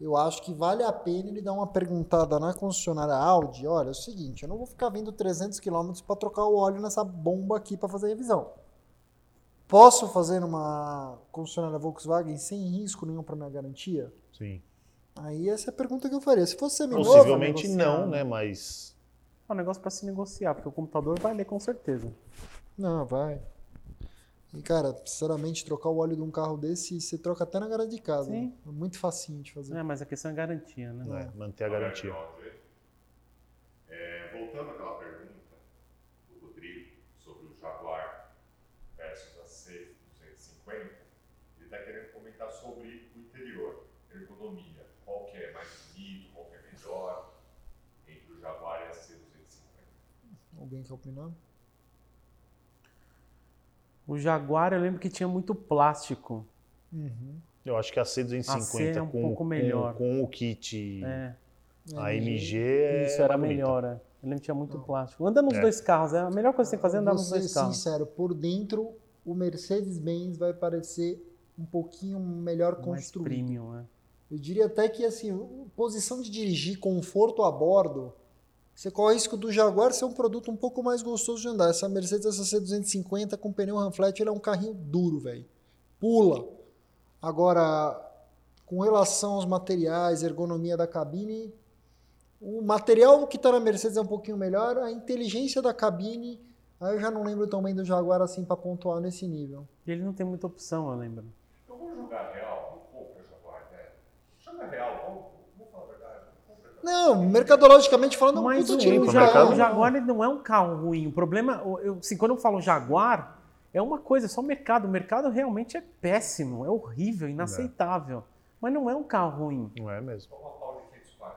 eu acho que vale a pena ele dar uma perguntada na concessionária Audi. Olha, é o seguinte, eu não vou ficar vindo 300 quilômetros para trocar o óleo nessa bomba aqui para fazer revisão. Posso fazer numa concessionária Volkswagen sem risco nenhum para minha garantia? Sim. Aí essa é a pergunta que eu faria. Se fosse seminovo, Possivelmente não, né? Mas É um negócio para se negociar, porque o computador vai ler com certeza. Não, vai. E, cara, sinceramente, trocar o óleo de um carro desse, você troca até na garagem de casa. Sim. né? É muito facinho de fazer. É, mas a questão é garantia, né? né, manter a garantia. É, voltando àquela pergunta do Rodrigo sobre o Jaguar versus a C250, ele está querendo comentar sobre o interior, ergonomia. Qual que é mais bonito, qual que é melhor entre o Jaguar e a C250? Alguém quer opinar? O Jaguar eu lembro que tinha muito plástico. Uhum. Eu acho que a C250 A C é um com, pouco com- melhor. com o kit É, a MG é isso era mais bonita. melhor. é. Eu lembro que tinha muito plástico. Anda nos É. dois carros, é a melhor coisa que você tem que fazer é andar nos dois carros. sincero, por dentro, o Mercedes-Benz vai parecer um pouquinho melhor Mais construído. premium, né? Eu diria até que, assim, posição de dirigir, conforto a bordo, você corre o risco do Jaguar ser um produto um pouco mais gostoso de andar. Essa Mercedes, essa C250 com pneu Ramflat, ele é um carrinho duro, velho. Pula. Agora, com relação aos materiais, ergonomia da cabine, o material que está na Mercedes é um pouquinho melhor, a inteligência da cabine, aí eu já não lembro também do Jaguar assim para pontuar nesse nível. E ele não tem muita opção, eu lembro. Eu vou jogar real, não compra Jaguar, né? Joga real, vamos, vamos falar a verdade. Não. Não, mercadologicamente falando, é um Mas puta o, Jaguar, mercado. o Jaguar ele não é um carro ruim. O problema, eu, assim, quando eu falo Jaguar, é uma coisa, é só o mercado. O mercado realmente é péssimo, é horrível, inaceitável. Mas não é um carro ruim. Não é mesmo? Só uma pausa de 540.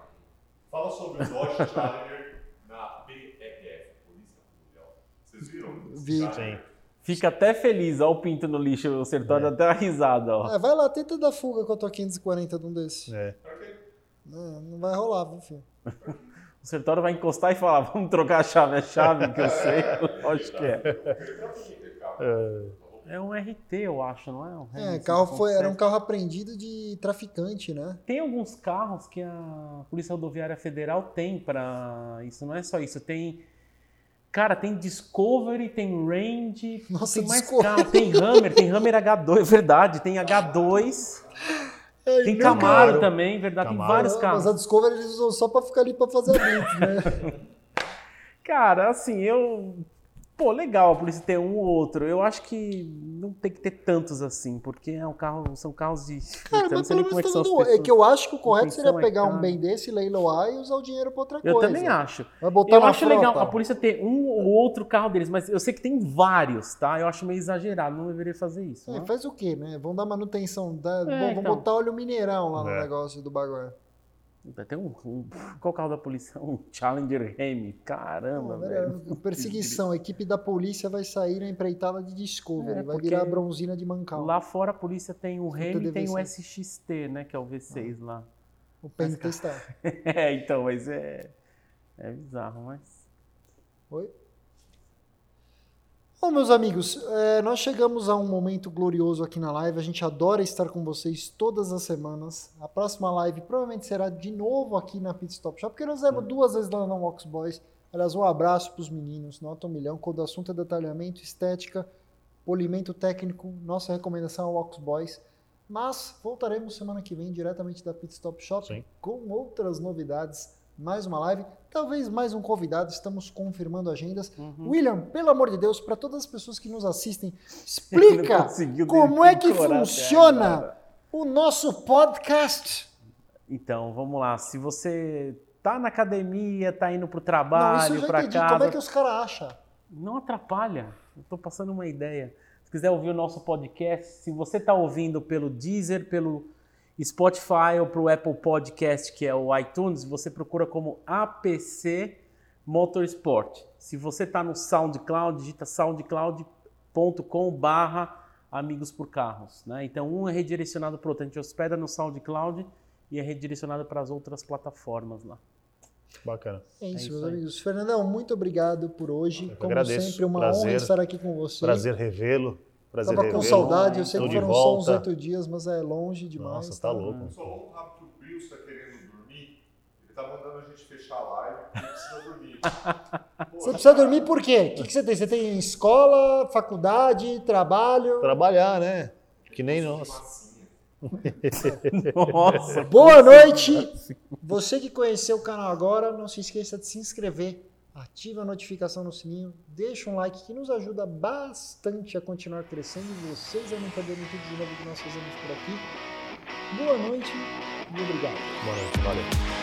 Fala sobre o Dodge Challenger na PRF, Polícia Mundial. Vocês viram? Vi. Sim. Fica até feliz, ó o pinto no lixo, o dá até uma risada, ó. É, vai lá, tenta dar fuga com a tua 540 de um desses. É. Pra quê? Não, não vai rolar, viu, filho? O Sertório vai encostar e falar, vamos trocar a chave, é chave que eu sei, lógico que é. É um RT, eu acho, não é? Um É, carro foi, era um 5.7. carro apreendido de traficante, né? Tem alguns carros que a Polícia Rodoviária Federal tem para isso, não é só isso, tem Cara, tem Discovery, tem Range, Nossa, tem mais Discovery. carro, tem Hammer, tem Hammer H2, é verdade, tem H2, É, tem Camaro Camaro. também, verdade, tem Camaro. vários Mas carros. a Discovery eles usam só pra ficar ali pra fazer a blitz, né? Cara, assim, eu. Pô, legal a polícia ter um ou outro. Eu acho que não tem que ter tantos assim, porque é um carro, são carros de. Cara, eu não mas pelo é menos que tá dando... É que eu acho que o correto seria é pegar um cara. bem desse, leiloar e usar o dinheiro pra outra Eu coisa. também acho. Vai botar Eu acho legal frota. a polícia ter um ou outro carro deles, mas eu sei que tem vários, tá? Eu acho meio exagerado, não deveria fazer isso. É, né? faz o quê, né? Vão dar manutenção, dá... vão, vão então. botar óleo mineral lá no É. negócio do bagulho. Tem um, um- Qual carro da polícia? Um Challenger Remy. Caramba, Não, velho. Perseguição, a equipe da polícia vai sair na empreitada de Discovery, É, vai virar a bronzina de Mancal. Lá fora a polícia tem o Remy e tem o. SXT, né? Que é o V6 lá. O Pen testar. É, então, mas é. É bizarro, mas. Oi? Bom, meus amigos, é, nós chegamos a um momento glorioso aqui na live. A gente adora estar com vocês todas as semanas. A próxima live provavelmente será de novo aqui na Pit Stop Shop, porque nós fizemos duas vezes lá na Wax Boys. Aliás, um abraço para os meninos, nota um milhão. Quando o assunto é detalhamento, estética, polimento técnico, nossa recomendação é o Wax Boys. Mas voltaremos semana que vem diretamente da Pit Stop Shop Sim. com outras novidades. Mais uma live, talvez mais um convidado. Estamos confirmando agendas. Uhum. William, pelo amor de Deus, para todas as pessoas que nos assistem, explica como é que funciona o nosso podcast. Então, vamos lá. Se você tá na academia, tá indo pro Não, isso trabalho, entendi. casa, Como é que os caras acham? não atrapalha. Eu tô passando uma ideia. Se quiser ouvir o nosso podcast, se você tá ouvindo pelo Deezer, pelo Spotify ou pro Apple Podcast, que é o iTunes, você procura como APC Motorsport. Se você está no SoundCloud, digita soundcloud.com barra amigos por carros. Né? Então, um é redirecionado para o outro. A gente hospeda no SoundCloud e é redirecionado para as outras plataformas lá. Bacana. É isso, isso meus aí. amigos. Fernandão, muito obrigado por hoje. Eu Como agradeço. sempre, uma Prazer. honra estar aqui com você. Prazer revê-lo. Prazer Tava com revê-lo. saudade, eu sei Tô que foram só uns oito dias, mas é longe demais. Nossa, tá louco. Só um rápido que o Prio está querendo dormir. Ele tá mandando a gente fechar a live ele precisa dormir. Pô, Você precisa dormir por quê? O que, que você tem? Você tem escola, faculdade, trabalho? Trabalhar, né? Que nem nós. massinha. Nossa, Boa noite! Você que conheceu o canal agora, não se esqueça de se inscrever, ativa a notificação no sininho, deixa um like que nos ajuda bastante a continuar crescendo e vocês a não perderem tudo de novo que nós fazemos por aqui. Boa noite e obrigado. Boa noite, valeu.